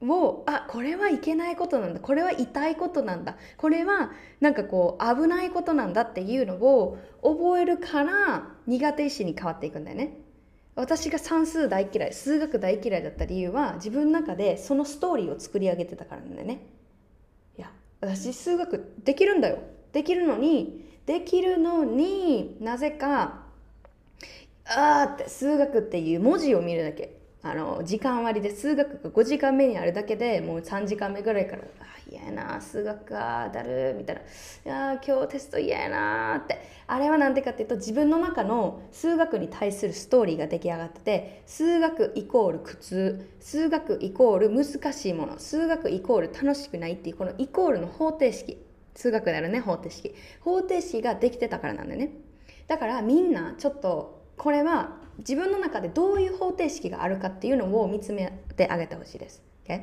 をあこれはいけないことなんだ。これは痛いことなんだ。これはなんかこう危ないことなんだっていうのを覚えるから苦手意志に変わっていくんだよね。私が算数大嫌い数学大嫌いだった理由は自分の中でそのストーリーを作り上げてたからなんだよね。いや私数学できるんだよ。できるのにできるのになぜかあーって数学っていう文字を見るだけ。あの時間割で数学が5時間目にあるだけでもう3時間目ぐらいから「あ嫌やな数学かだる」みたいな「いや今日テスト嫌やな」って。あれは何でかっていうと自分の中の数学に対するストーリーが出来上がってて数学イコール苦痛数学イコール難しいもの数学イコール楽しくないっていうこのイコールの方程式数学であるね方程式。方程式ができてたからなんだよね。だからみんなちょっとこれは自分の中でどういう方程式があるかっていうのを見つめてあげてほしいです。Okay?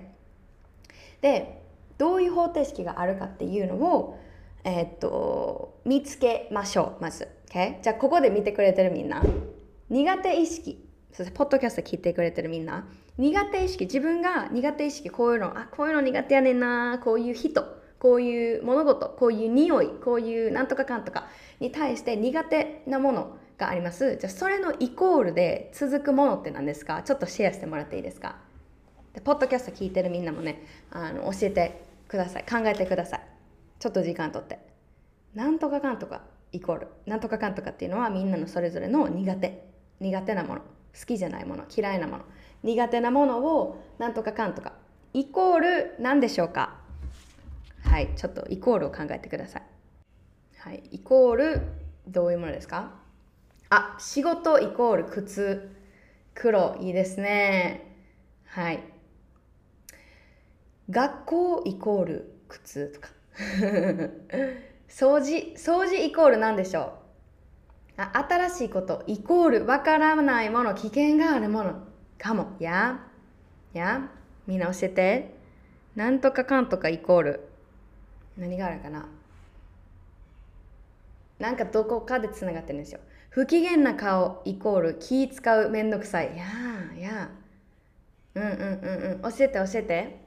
でどういう方程式があるかっていうのを、えー、っと見つけましょうまず。Okay? じゃあここで見てくれてるみんな苦手意識そポッドキャスト聞いてくれてるみんな苦手意識自分が苦手意識こういうのあこういうの苦手やねんなこういう人こういう物事こういう匂いこういうなんとかかんとかに対して苦手なものがあります。じゃあそれのイコールで続くものって何ですか？ちょっとシェアしてもらっていいですか？でポッドキャスト聞いてるみんなもねあの教えてください。考えてください。ちょっと時間とって。なんとかかんとかイコール。なんとかかんとかっていうのはみんなのそれぞれの苦手。苦手なもの。好きじゃないもの。嫌いなもの。苦手なものをなんとかかんとか。イコール何でしょうか？はい。ちょっとイコールを考えてください。はい。イコールどういうものですか？あ、仕事イコール靴。黒、いいですね。はい。学校イコール靴とか。掃除、掃除イコール何でしょうあ新しいことイコールわからないもの、危険があるものかも。ややみんな教えて。なんとかかんとかイコール。何があるかななんかどこかでつながってるんですよ。不機嫌な顔イコール気使うめんどくさい。いやー、いやうんうんうんうん。教えて教えて。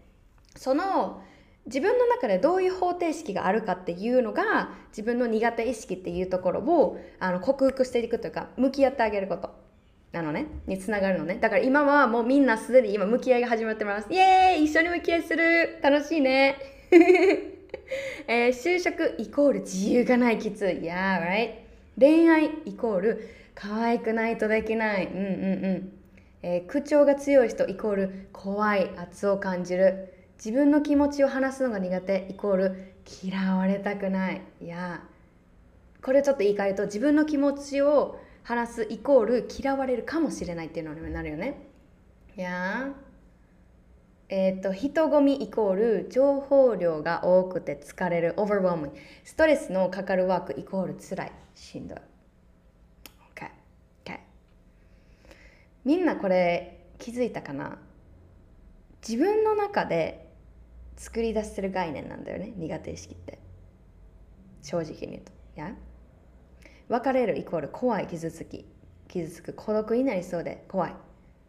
その自分の中でどういう方程式があるかっていうのが自分の苦手意識っていうところをあの克服していくというか向き合ってあげること。なのね。につながるのね。だから今はもうみんなすでに今向き合いが始まってます。イエーイ一緒に向き合いする。楽しいね。えー、就職イコール自由がないきつい。Yeah right? 恋愛イコール可愛くないとできない。うんうんうん。えー、口調が強い人イコール怖い圧を感じる。自分の気持ちを話すのが苦手イコール嫌われたくない。いや。これちょっと言い換えると自分の気持ちを話すイコール嫌われるかもしれないっていうのになるよね。いや。え、ー、と人混みイコール情報量が多くて疲れる overwhelm ストレスのかかるワークイコール辛い。しんどい。OK, OK みんなこれ気づいたかな？自分の中で作り出してる概念なんだよね苦手意識って。正直に言うと。や別れるイコール怖い傷つき。傷つく孤独になりそうで怖い。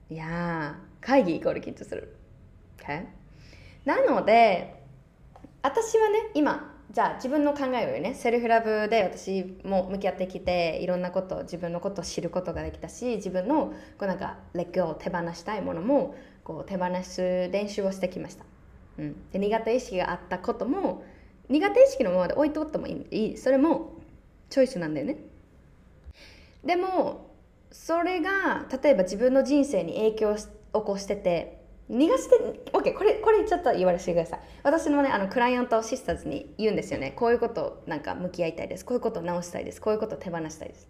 いや会議イコール緊張する。Okay? なので私はね今じゃあ自分の考えをね。セルフラブで私も向き合ってきていろんなこと自分のことを知ることができたし自分のこうなんかレッグを手放したいものもこう手放す練習をしてきました、うん、で苦手意識があったことも苦手意識のままで置いとってもいい。それもチョイスなんだよね。でもそれが例えば自分の人生に影響を起こしてて逃がして OK これこれちょっと言わせてください。私もねあのクライアントシスターズに言うんですよね。こういうことなんか向き合いたいです。こういうこと直したいです。こういうこと手放したいです。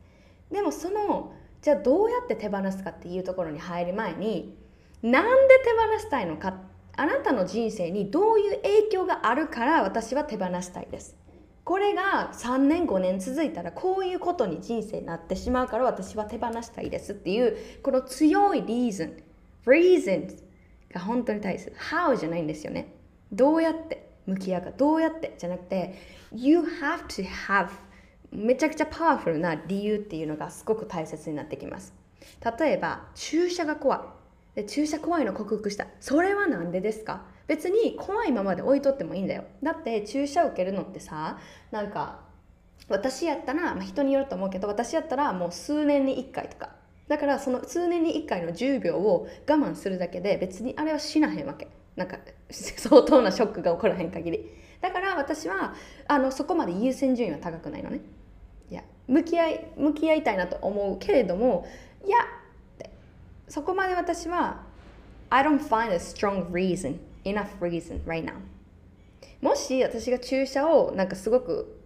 でもそのじゃあどうやって手放すかっていうところに入る前になんで手放したいのかあなたの人生にどういう影響があるから私は手放したいです。これが3年5年続いたらこういうことに人生になってしまうから私は手放したいですっていうこの強いリーズン reasons が本当に大切。How じゃないんですよね。どうやって？向き合うか。どうやって？じゃなくて You have to have めちゃくちゃパワフルな理由っていうのがすごく大切になってきます。例えば注射が怖い。で注射怖いの克服した。それは何でですか？別に怖いままで置いとってもいいんだよ。だって注射受けるのってさなんか私やったら、まあ、人によると思うけど私やったらもう数年に1回とか。だからその数年に1回の10秒を我慢するだけで別にあれは死なへんわけ。なんか相当なショックが起こらへん限り。だから私はあのそこまで優先順位は高くないのね。いや向き合い向き合いたいなと思うけれどもいやそこまで私は I don't find a strong reason enough reason right now もし私が注射をなんかすごく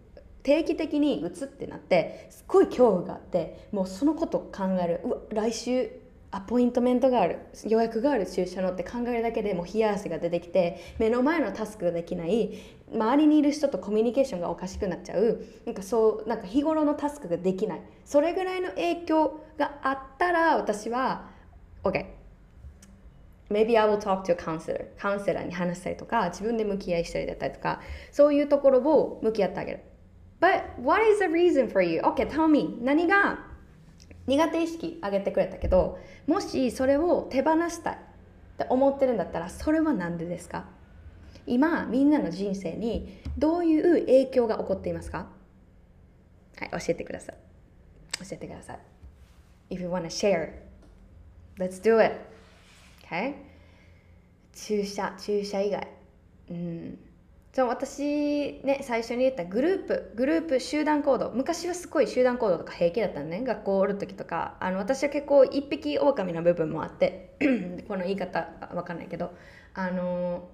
定期的に打つってなってすっごい恐怖があってもうそのこと考える。うわ来週アポイントメントがある予約がある注射のって考えるだけでもう冷や汗が出てきて目の前のタスクができない周りにいる人とコミュニケーションがおかしくなっちゃう。なんかそうなんか日頃のタスクができない。それぐらいの影響があったら私は OK maybe I will talk to a counselor カウンセラーに話したりとか自分で向き合いしたりだったりとかそういうところを向き合ってあげる。But what is the reason for you? Okay, tell me. 何が？苦手意識上げてくれたけどもしそれを手放したいって思ってるんだったらそれは何でですか？今みんなの人生にどういう影響が起こっていますか？はい教えてください。教えてください。If you wanna share let's do it. Okay? 注射注射以外。うん。そう私ね最初に言ったグループグループ集団行動。昔はすごい集団行動とか平気だったのね。学校おる時とか。あの私は結構一匹狼の部分もあって。この言い方わかんないけど。あの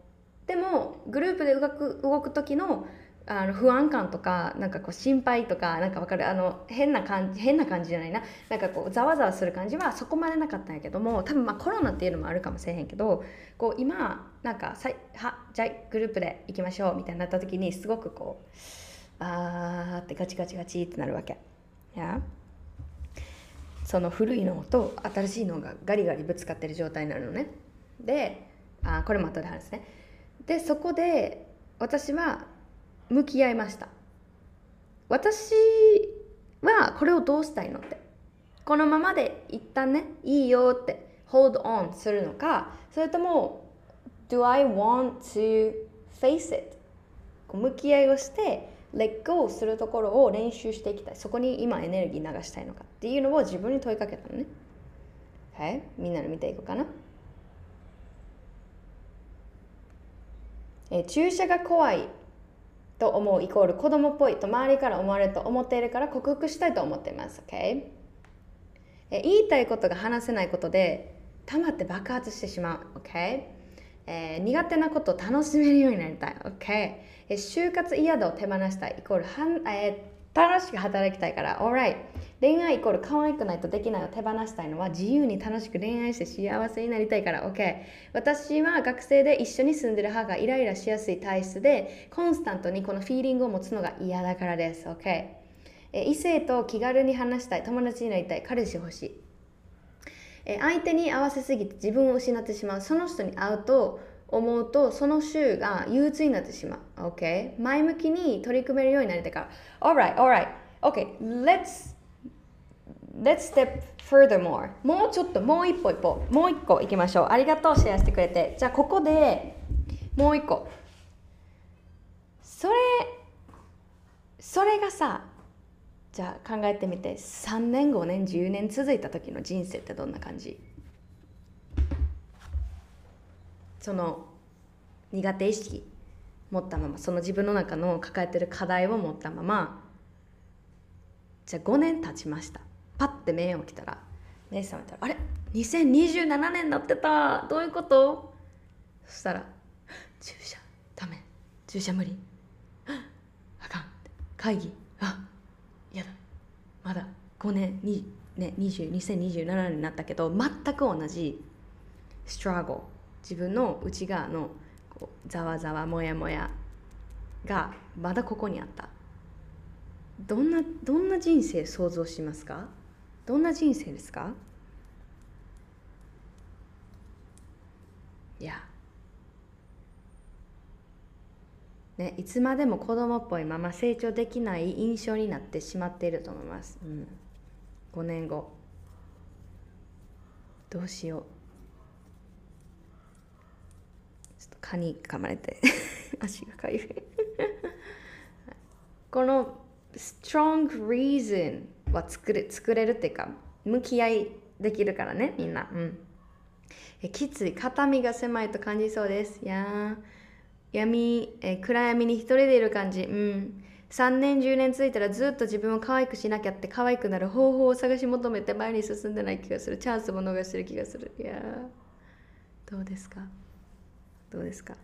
でもグループで動く動く時のあの不安感とかなんかこう心配とかなんかわかる？あの変な感じ変な感じじゃないななんかこうざわざわする感じはそこまでなかったんやけども多分まあコロナっていうのもあるかもしれへんけどこう今なんかさいはじゃあグループで行きましょうみたいになった時にすごくこうあーってガチガチガチってなるわけ。や？その古いのと新しいのがガリガリぶつかってる状態になるのね。であこれも後で話すね。でそこで私は向き合いました。私はこれをどうしたいのって。このままで一旦ねいいよって hold on するのかそれとも do I want to face it? 向き合いをして let go するところを練習していきたい。そこに今エネルギー流したいのか。っていうのを自分に問いかけたのね。はい。みんなの見ていこうかな。え注射が怖い。と思うイコール子供っぽいと周りから思われると思っているから克服したいと思っています。Okay? え言いたいことが話せないことで溜まって爆発してしまう。Okay? えー、苦手なことを楽しめるようになりたい。Okay? え就活嫌だを手放したいイコールはん、え楽しく働きたいから。Alright 恋愛イコール可愛くないとできないを手放したいのは自由に楽しく恋愛して幸せになりたいから。OK 私は学生で一緒に住んでる母がイライラしやすい体質でコンスタントにこのフィーリングを持つのが嫌だからです。OK え異性と気軽に話したい。友達になりたい。彼氏欲しい。え相手に合わせすぎて自分を失ってしまう。その人に会うと思うとその週が憂鬱になってしまう。OK? 前向きに取り組めるようになりたいから。Alright, alright. OK, let's let's step furthermore. もうちょっと、もう一歩一歩、もう一個行きましょう。ありがとう、シェアしてくれて。じゃあ、ここでもう一個。それ、それがさ、じゃあ考えてみて、3年、5年、10年続いた時の人生ってどんな感じ？その苦手意識持ったままその自分の中の抱えてる課題を持ったままじゃあ5年経ちました。パッて目を起きたら目覚めたらあれ？2027年になってた。どういうこと？そしたら注射。ダメ。注射無理。あかん。会議。あやだ。まだ。5年。に、ね、20 2027年になったけど全く同じ。ストラゴ自分の内側のざわざわもやもやがまだここにあった。どんなどんな人生想像しますか？どんな人生ですか？いや。ね、いつまでも子供っぽいまま成長できない印象になってしまっていると思います、うん、5年後。どうしよう。蚊に噛まれて 足がかゆい。この strong reason は作れ作れるっていうか向き合いできるからねみんな。うん。えきつい。肩身が狭いと感じそうです。いや闇え暗闇に一人でいる感じ。うん。3年10年ついたらずっと自分を可愛くしなきゃって可愛くなる方法を探し求めて前に進んでない気がする。チャンスも逃してる気がする。いやどうですか？どうですか？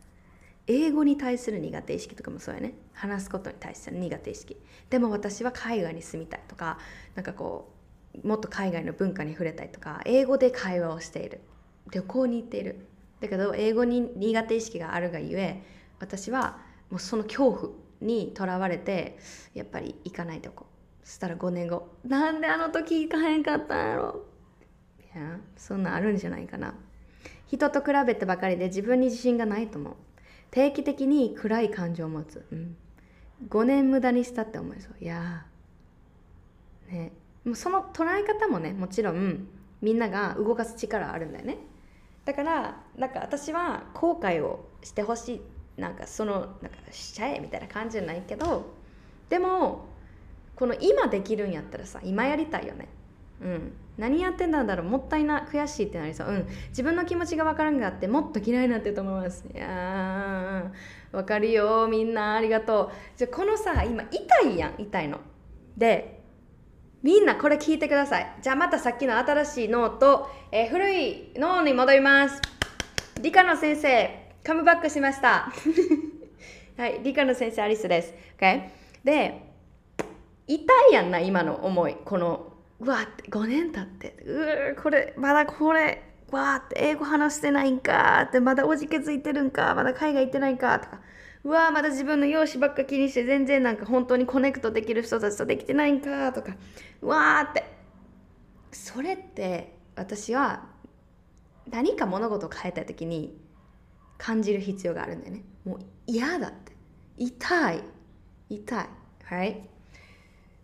英語に対する苦手意識とかもそうやね。話すことに対する苦手意識。でも私は海外に住みたいとかなんかこうもっと海外の文化に触れたいとか英語で会話をしている。旅行に行っている。だけど英語に苦手意識があるがゆえ私はもうその恐怖にとらわれてやっぱり行かないとこ。そしたら5年後なんであの時行かへんかったんやろ？いやそんなあるんじゃないかな。人と比べてばかりで自分に自信がないと思う。定期的に暗い感情を持つ、うん、5年無駄にしたって思いそう。いやね。もうその捉え方もねもちろんみんなが動かす力あるんだよね。だからなんか私は後悔をしてほしい。なんかそのなんかしちゃえみたいな感じじゃないけどでもこの今できるんやったらさ今やりたいよね。うん。何やってんだろうもったいな悔しいってなりそう。うん。自分の気持ちが分からんがあってもっと嫌いになってると思います。いやー分かるよみんな。ありがとう。じゃこのさ今痛いやん。痛いの。でみんなこれ聞いてください。じゃあまたさっきの新しい脳と、えー、古い脳に戻ります。理科の先生カムバックしました。はい理科の先生アリスです、okay? で痛いやんな今の思い。このうわって5年経って。うこれまだこれわーって英語話してないんかってまだおじけついてるんかまだ海外行ってないんかとか。うわーまだ自分の容姿ばっか気にして全然なんか本当にコネクトできる人たちとできてないんかとか。うわーって。それって私は何か物事を変えた時に感じる必要があるんだよね。もう嫌だって。痛い。痛い。はい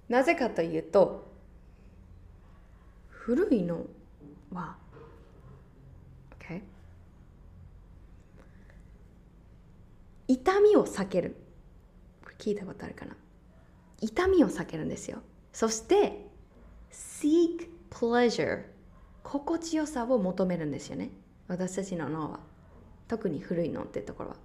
なぜかというと古いのは OK 痛みを避ける。これ聞いたことあるかな？痛みを避けるんですよ。そして seek pleasure 心地よさを求めるんですよね。私たちの脳は。特に古い脳ってところは。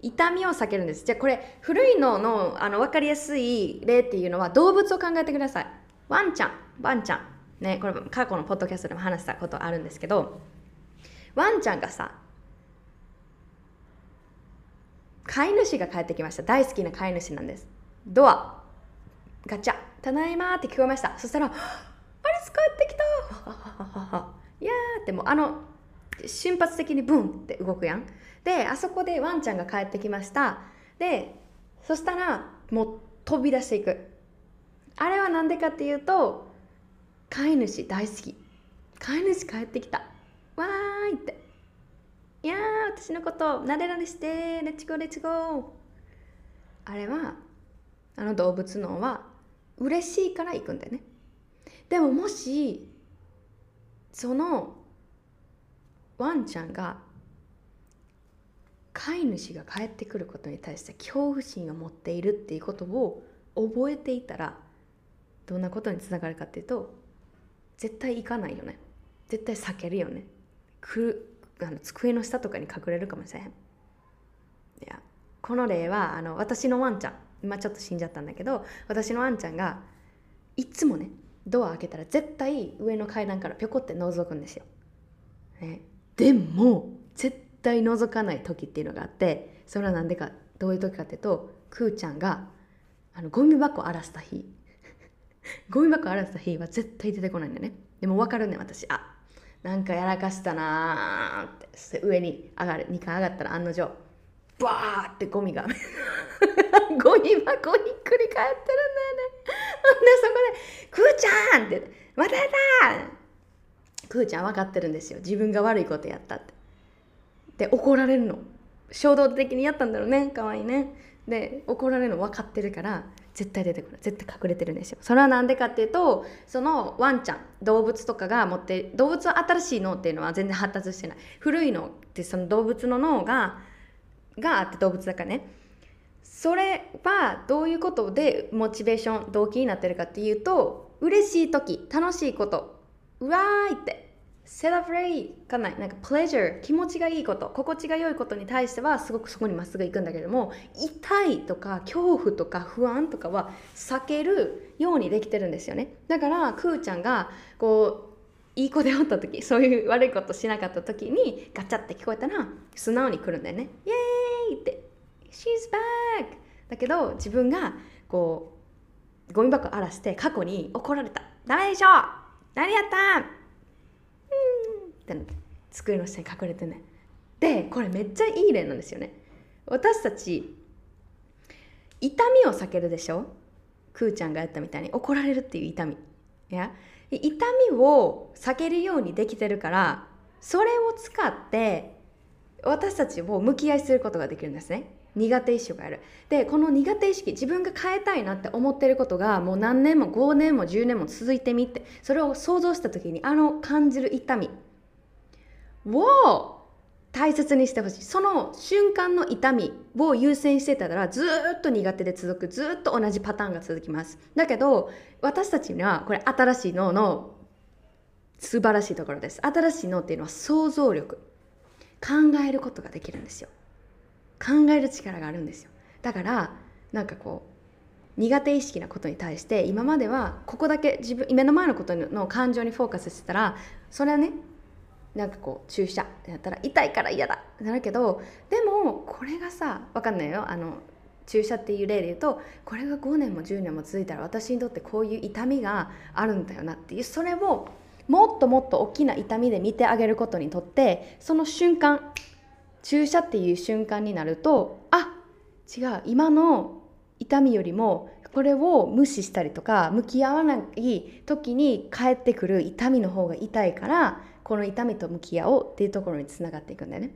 痛みを避けるんです。じゃあこれ古い脳のあの分かりやすい例っていうのは動物を考えてください。ワンちゃん。ワンちゃん。ねこれ過去のポッドキャストでも話したことあるんですけどワンちゃんがさ飼い主が帰ってきました。大好きな飼い主なんです。ドア。ガチャ。ただいまって聞こえました。そしたら「アリス帰ってきた! 」いやーってもうあの瞬発的にブンって動くやん。であそこでワンちゃんが帰ってきました。でそしたらもう飛び出していく。あれは何でかっていうと飼い主大好き。飼い主帰ってきた。わーいって。いや私のことなでなでしてレッチゴーレッチゴーあれはあの動物のは嬉しいから行くんだよね。でももしそのワンちゃんが飼い主が帰ってくることに対して恐怖心を持っているっていうことを覚えていたらどんなことにつながるかっていうと絶対行かないよね。絶対避けるよね。くあの机の下とかに隠れるかもしれへん。いやこの例はあの私のワンちゃん今ちょっと死んじゃったんだけど私のワンちゃんがいつもねドア開けたら絶対上の階段からぴょこって覗くんですよ、ね、でも絶対覗かない時っていうのがあってそれは何でかどういう時かっていうとくーちゃんがあのゴミ箱荒らした日。ゴミ箱荒らした日は絶対出てこないんだね。でも分かるね私。あなんかやらかしたなーって。そして上に上がる。2階上がったら案の定バーってゴミが。ゴミ箱ひっくり返ってるんだよね。ほんでそこで「くーちゃん!」って「またやったくーちゃん分かってるんですよ。自分が悪いことやったってで怒られるの。衝動的にやったんだろうね。かわいいね。で怒られるの分かってるから絶対出てくる。絶対隠れてるんですよ。それは何でかっていうとそのワンちゃん動物とかが持って動物は新しい脳っていうのは全然発達してない。古い脳ってその動物の脳ががあって動物だからね。それはどういうことでモチベーション動機になってるかっていうと嬉しい時楽しいことうわーいって。セラブレイかないなんかプレジャー気持ちがいいこと心地が良いことに対してはすごくそこにまっすぐ行くんだけれども痛いとか恐怖とか不安とかは避けるようにできてるんですよね。だからくーちゃんがこういい子でおった時そういう悪いことしなかった時にガチャって聞こえたら素直に来るんだよね。イエーイって。She's back! だけど自分がこうゴミ箱荒らして過去に怒られたダメでしょ何やったん？ってなって机の下に隠れてね。でこれめっちゃいい例なんですよね。私たち痛みを避けるでしょ？くーちゃんがやったみたいに。怒られるっていう痛み。いや？痛みを避けるようにできてるからそれを使って私たちを向き合いすることができるんですね。苦手意識がある。でこの苦手意識自分が変えたいなって思ってることがもう何年も5年も10年も続いてみてそれを想像した時にあの感じる痛み。を大切にしてほしい。その瞬間の痛みを優先してたらずっと苦手で続くずっと同じパターンが続きます。だけど私たちにはこれ新しい脳の素晴らしいところです。新しい脳っていうのは想像力。考えることができるんですよ。考える力があるんですよ。だからなんかこう苦手意識なことに対して今まではここだけ自分目の前のことの感情にフォーカスしてたらそれはねなんかこう注射ってなったら痛いから嫌だってなるけどでもこれがさ分かんないよ。あの注射っていう例で言うとこれが5年も10年も続いたら私にとってこういう痛みがあるんだよなっていうそれをもっともっと大きな痛みで見てあげることにとってその瞬間注射っていう瞬間になるとあ違う今の痛みよりもこれを無視したりとか向き合わない時に返ってくる痛みの方が痛いからこの痛みと向き合おうっていうところにつながっていくんだよね。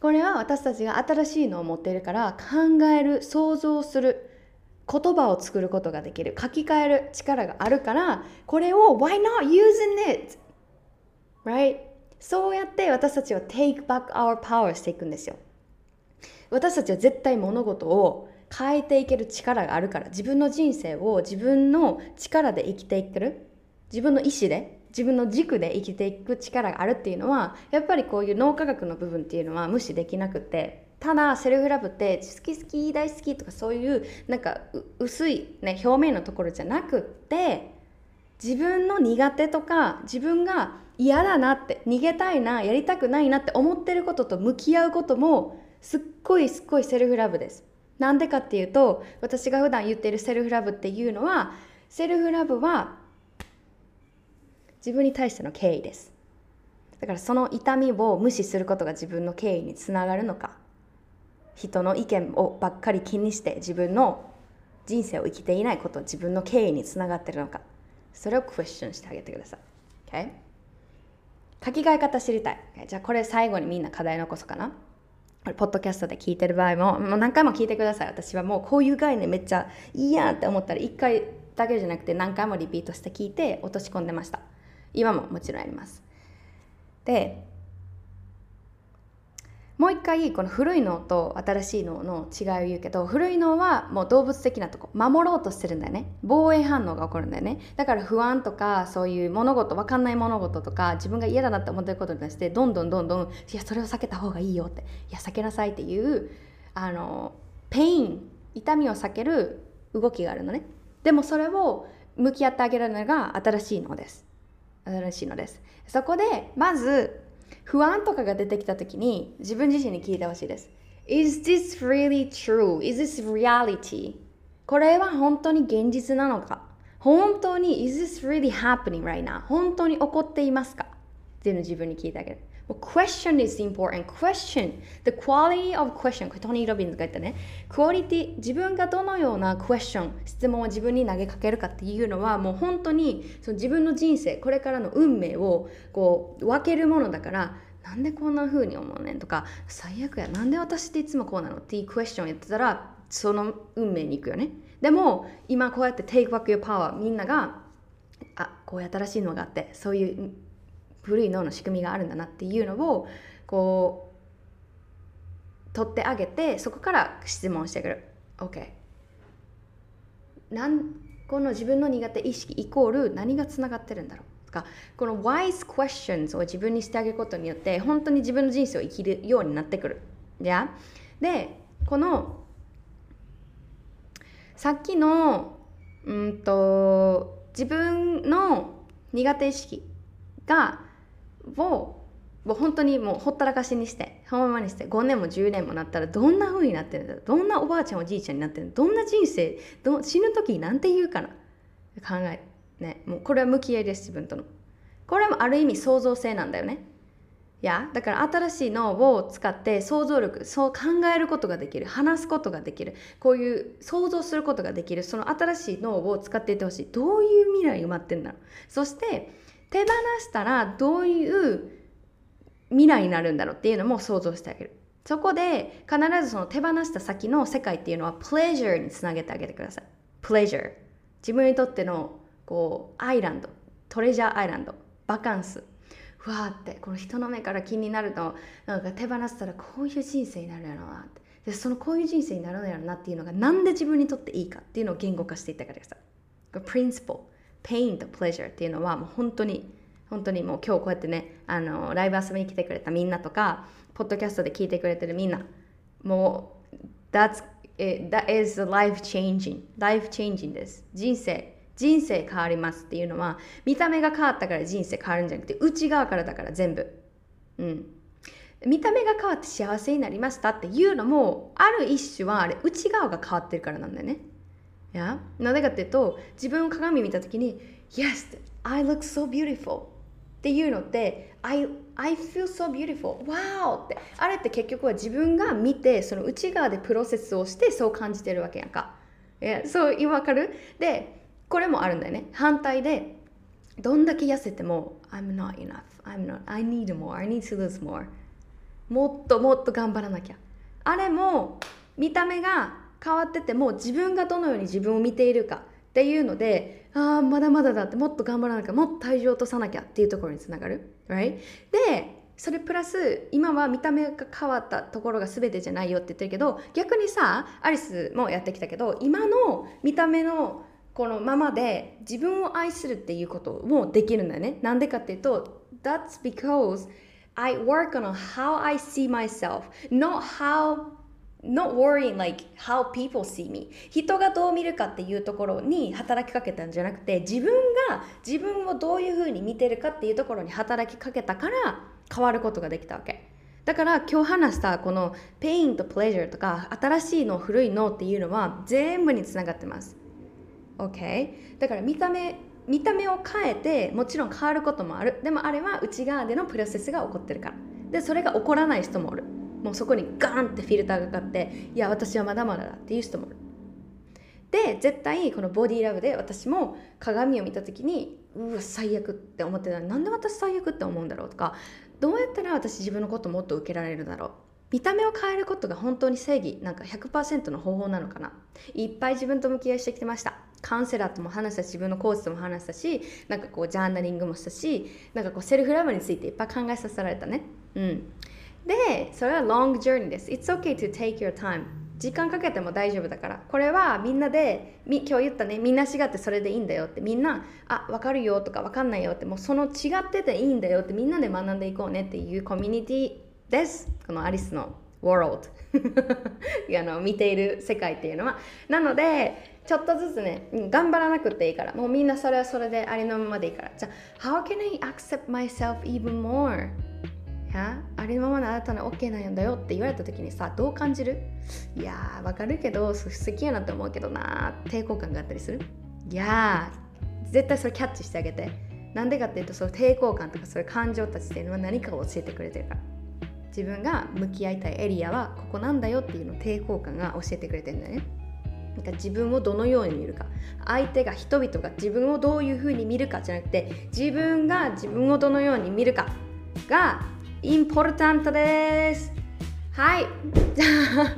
これは私たちが新しいのを持っているから考える想像する言葉を作ることができる書き換える力があるからこれを Why not using it? Right? そうやって私たちは take back our power していくんですよ。私たちは絶対物事を変えていける力があるから自分の人生を自分の力で生きていける自分の意思で自分の軸で生きていく力があるっていうのはやっぱりこういう脳科学の部分っていうのは無視できなくてただセルフラブって好き好き大好きとかそういうなんか薄い、ね、表面のところじゃなくって自分の苦手とか自分が嫌だなって逃げたいなやりたくないなって思ってることと向き合うこともすっごいすっごいセルフラブです。なんでかっていうと私が普段言ってるセルフラブっていうのはセルフラブは自分に対しての敬意ですだからその痛みを無視することが自分の敬意につながるのか人の意見をばっかり気にして自分の人生を生きていないこと自分の敬意につながってるのかそれをクエスチョンしてあげてください、okay? 書き換え方知りたい、じゃあこれ最後にみんな課題残そかな？ポッドキャストで聞いてる場合ももう何回も聞いてください。私はもうこういう概念めっちゃいいやんって思ったら1回だけじゃなくて何回もリピートして聞いて落とし込んでました。今ももちろんやります。でもう一回この古い脳と新しい脳の違いを言うけど古い脳はもう動物的なとこ守ろうとしてるんだよね。防衛反応が起こるんだよね。だから不安とかそういう物事分かんない物事とか自分が嫌だなって思ってることに対してどんどんどんどんいやそれを避けた方がいいよって。いや避けなさいっていうあの pain 痛みを避ける動きがあるのね。でもそれを向き合ってあげるのが新しい脳です。新しい脳です。そこでまず不安とかが出てきた時に自分自身に聞いてほしいです Is this really true? Is this reality? これは本当に現実なのか？本当に Is this really happening right now? 本当に起こっていますか？っていうのを自分に聞いてあげる question is important. Question. The quality of question. これトニー・ロビンズが言ったね。クオリティ。自分がどのような question、質問を自分に投げかけるかっていうのはもう本当にその自分の人生、これからの運命をこう分けるものだから、なんでこんな風に思うねんとか、最悪や。なんで私っていつもこうなのっていうクエスチョンやってたら、その運命に行くよね。でも、今こうやって take back your power みんなが、あ、こういう新しいのがあって、そういう古い脳の仕組みがあるんだなっていうのをこう取ってあげてそこから質問してくる。OK なんこの自分の苦手意識イコール何がつながってるんだろう。とかこの wise questions を自分にしてあげることによって本当に自分の人生を生きるようになってくる。や？でこのさっきのうんと自分の苦手意識がをもう本当にもうほったらかしにしてそのままにして5年も10年もなったらどんな風になってるんだどんなおばあちゃんおじいちゃんになってるどんな人生ど死ぬ時なんて言うかな考えねもうこれは向き合いです自分との。これもある意味創造性なんだよね。いやだから新しい脳を使って想像力そう考えることができる話すことができるこういう想像することができるその新しい脳を使っていってほしい。どういう未来埋まってんだろう。そして手放したらどういう未来になるんだろうっていうのも想像してあげる。そこで必ずその手放した先の世界っていうのはプレジャーにつなげてあげてください。プレジャー自分にとってのこうアイランド。トレジャーアイランドバカンス。ふわーってこの人の目から気になるとなんか手放したらこういう人生になるやろなって。でそのこういう人生になるやろなっていうのがなんで自分にとっていいかっていうのを言語化していったからさ principle pain と pleasure っていうのはもう本当に本当にもう今日こうやってねあのライブ遊びに来てくれたみんなとかポッドキャストで聞いてくれてるみんなもう that's that is life changing life changing です。人生人生変わりますっていうのは見た目が変わったから人生変わるんじゃなくて内側からだから全部。うん。見た目が変わって幸せになりましたっていうのもある一種はあれ内側が変わってるからなんだよね。や？なぜかっていうと自分を鏡見た時に Yes, I look so beautiful っていうのって I, I feel so beautiful. Wow! って。あれって結局は自分が見てその内側でプロセスをしてそう感じてるわけやんか。そうわかる？でこれもあるんだよね。反対でどんだけ痩せても I'm not enough. I'm not I need more. I need to lose more. もっともっと頑張らなきゃ。あれも見た目が変わってても自分がどのように自分を見ているかっていうのでああまだまだだってもっと頑張らなきゃもっと体重を落とさなきゃっていうところにつながる、right? でそれプラス今は見た目が変わったところが全てじゃないよって言ってるけど逆にさアリスもやってきたけど今の見た目のこのままで自分を愛するっていうこともできるんだよねなんでかっていうと That's because I work on how I see myself not how not worrying like how people see me. 人がどう見るかっていうところに働きかけたんじゃなくて自分が自分をどういうふうに見てるかっていうところに働きかけたから変わることができたわけ。だから今日話したこの pain と pleasure とか新しい脳古い脳っていうのは全部につながってます。OK だから見た目見た目を変えてもちろん変わることもある。でもあれは内側でのプロセスが起こってるから。でそれが起こらない人もおる。もうそこにガーンってフィルターがかかっていや私はまだまだだっていう人も。いるで絶対このボディーラブで私も鏡を見た時にうわ最悪って思ってた。なんで私最悪って思うんだろうとかどうやったら私自分のこともっと受けられるだろう。見た目を変えることが本当に正義なんか100%の方法なのかな。いっぱい自分と向き合いしてきてました。カウンセラーとも話したし自分のコーチとも話したしなんかこうジャーナリングもしたしなんかこうセルフラブについていっぱい考えさせられたね。うん。で、それは long journey です。It's okay to take your time. 時間かけても大丈夫だから。これはみんなで、み今日言ったね、みんな違ってそれでいいんだよって、みんな、あ、わかるよとかわかんないよって、もうその違ってていいんだよって、みんなで学んでいこうねっていうコミュニティです。このアリスの world あの見ている世界っていうのは。なので、ちょっとずつね、頑張らなくていいから、もうみんなそれはそれでありのままでいいから。じゃあ、How can I accept myself even more? やありのままのあなたの OK なんだよって言われた時にさどう感じる？いやーわかるけど素敵やなって思うけどな抵抗感があったりする？いやー絶対それキャッチしてあげて。なんでかっていうとその抵抗感とかそういう感情たちっていうのは何かを教えてくれてるから。自分が向き合いたいエリアはここなんだよっていうの抵抗感が教えてくれてるんだよね。なんか自分をどのように見るか。相手が人々が自分をどういうふうに見るかじゃなくて自分が自分をどのように見るかが important ですはい。じゃあ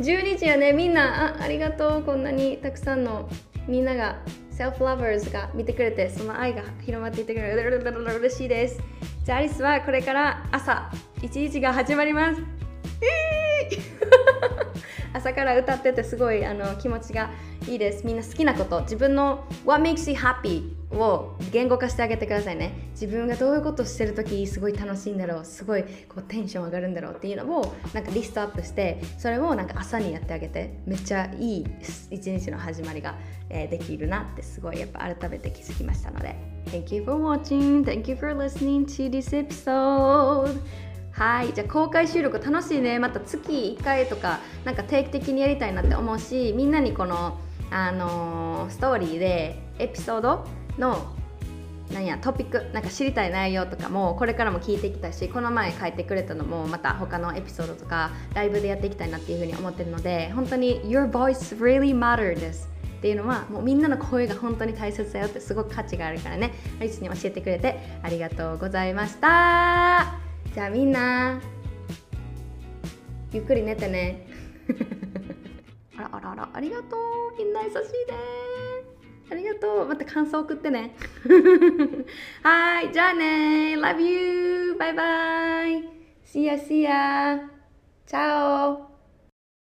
12時はねみんなあありがとう。こんなにたくさんのみんなが self lovers が見てくれてその愛が広まっていってくれる嬉しいです。じゃあアリスはこれから朝1日が始まります。えー朝から歌っててすごいあの気持ちがいいです。みんな好きなこと。自分の What makes you happy を言語化してあげてくださいね。自分がどういうことしてる時すごい楽しいんだろう。すごいこうテンション上がるんだろうっていうのをなんかリストアップしてそれをなんか朝にやってあげて。めっちゃいい一日の始まりが、えー、できるなってすごいやっぱ改めて気づきましたので。Thank you for watching. Thank you for listening. To this episode. はいじゃあ公開収録楽しいね。また月1回とかなんか定期的にやりたいなって思うしみんなにこのあのー、ストーリーでエピソードの何やトピックなんか知りたい内容とかもこれからも聞いてきたしこの前書いてくれたのもまた他のエピソードとかライブでやっていきたいなっていうふうに思ってるので本当に Your voice really matter です。っていうのはもうみんなの声が本当に大切だよってすごく価値があるからね。アリスに教えてくれてありがとうございました。じゃあみんなゆっくり寝てね。あらあらあらありがとうみんな優しいね。ありがとう。また感想送ってね。はいじゃあね。Love you バイバイ。See ya see ya チャオ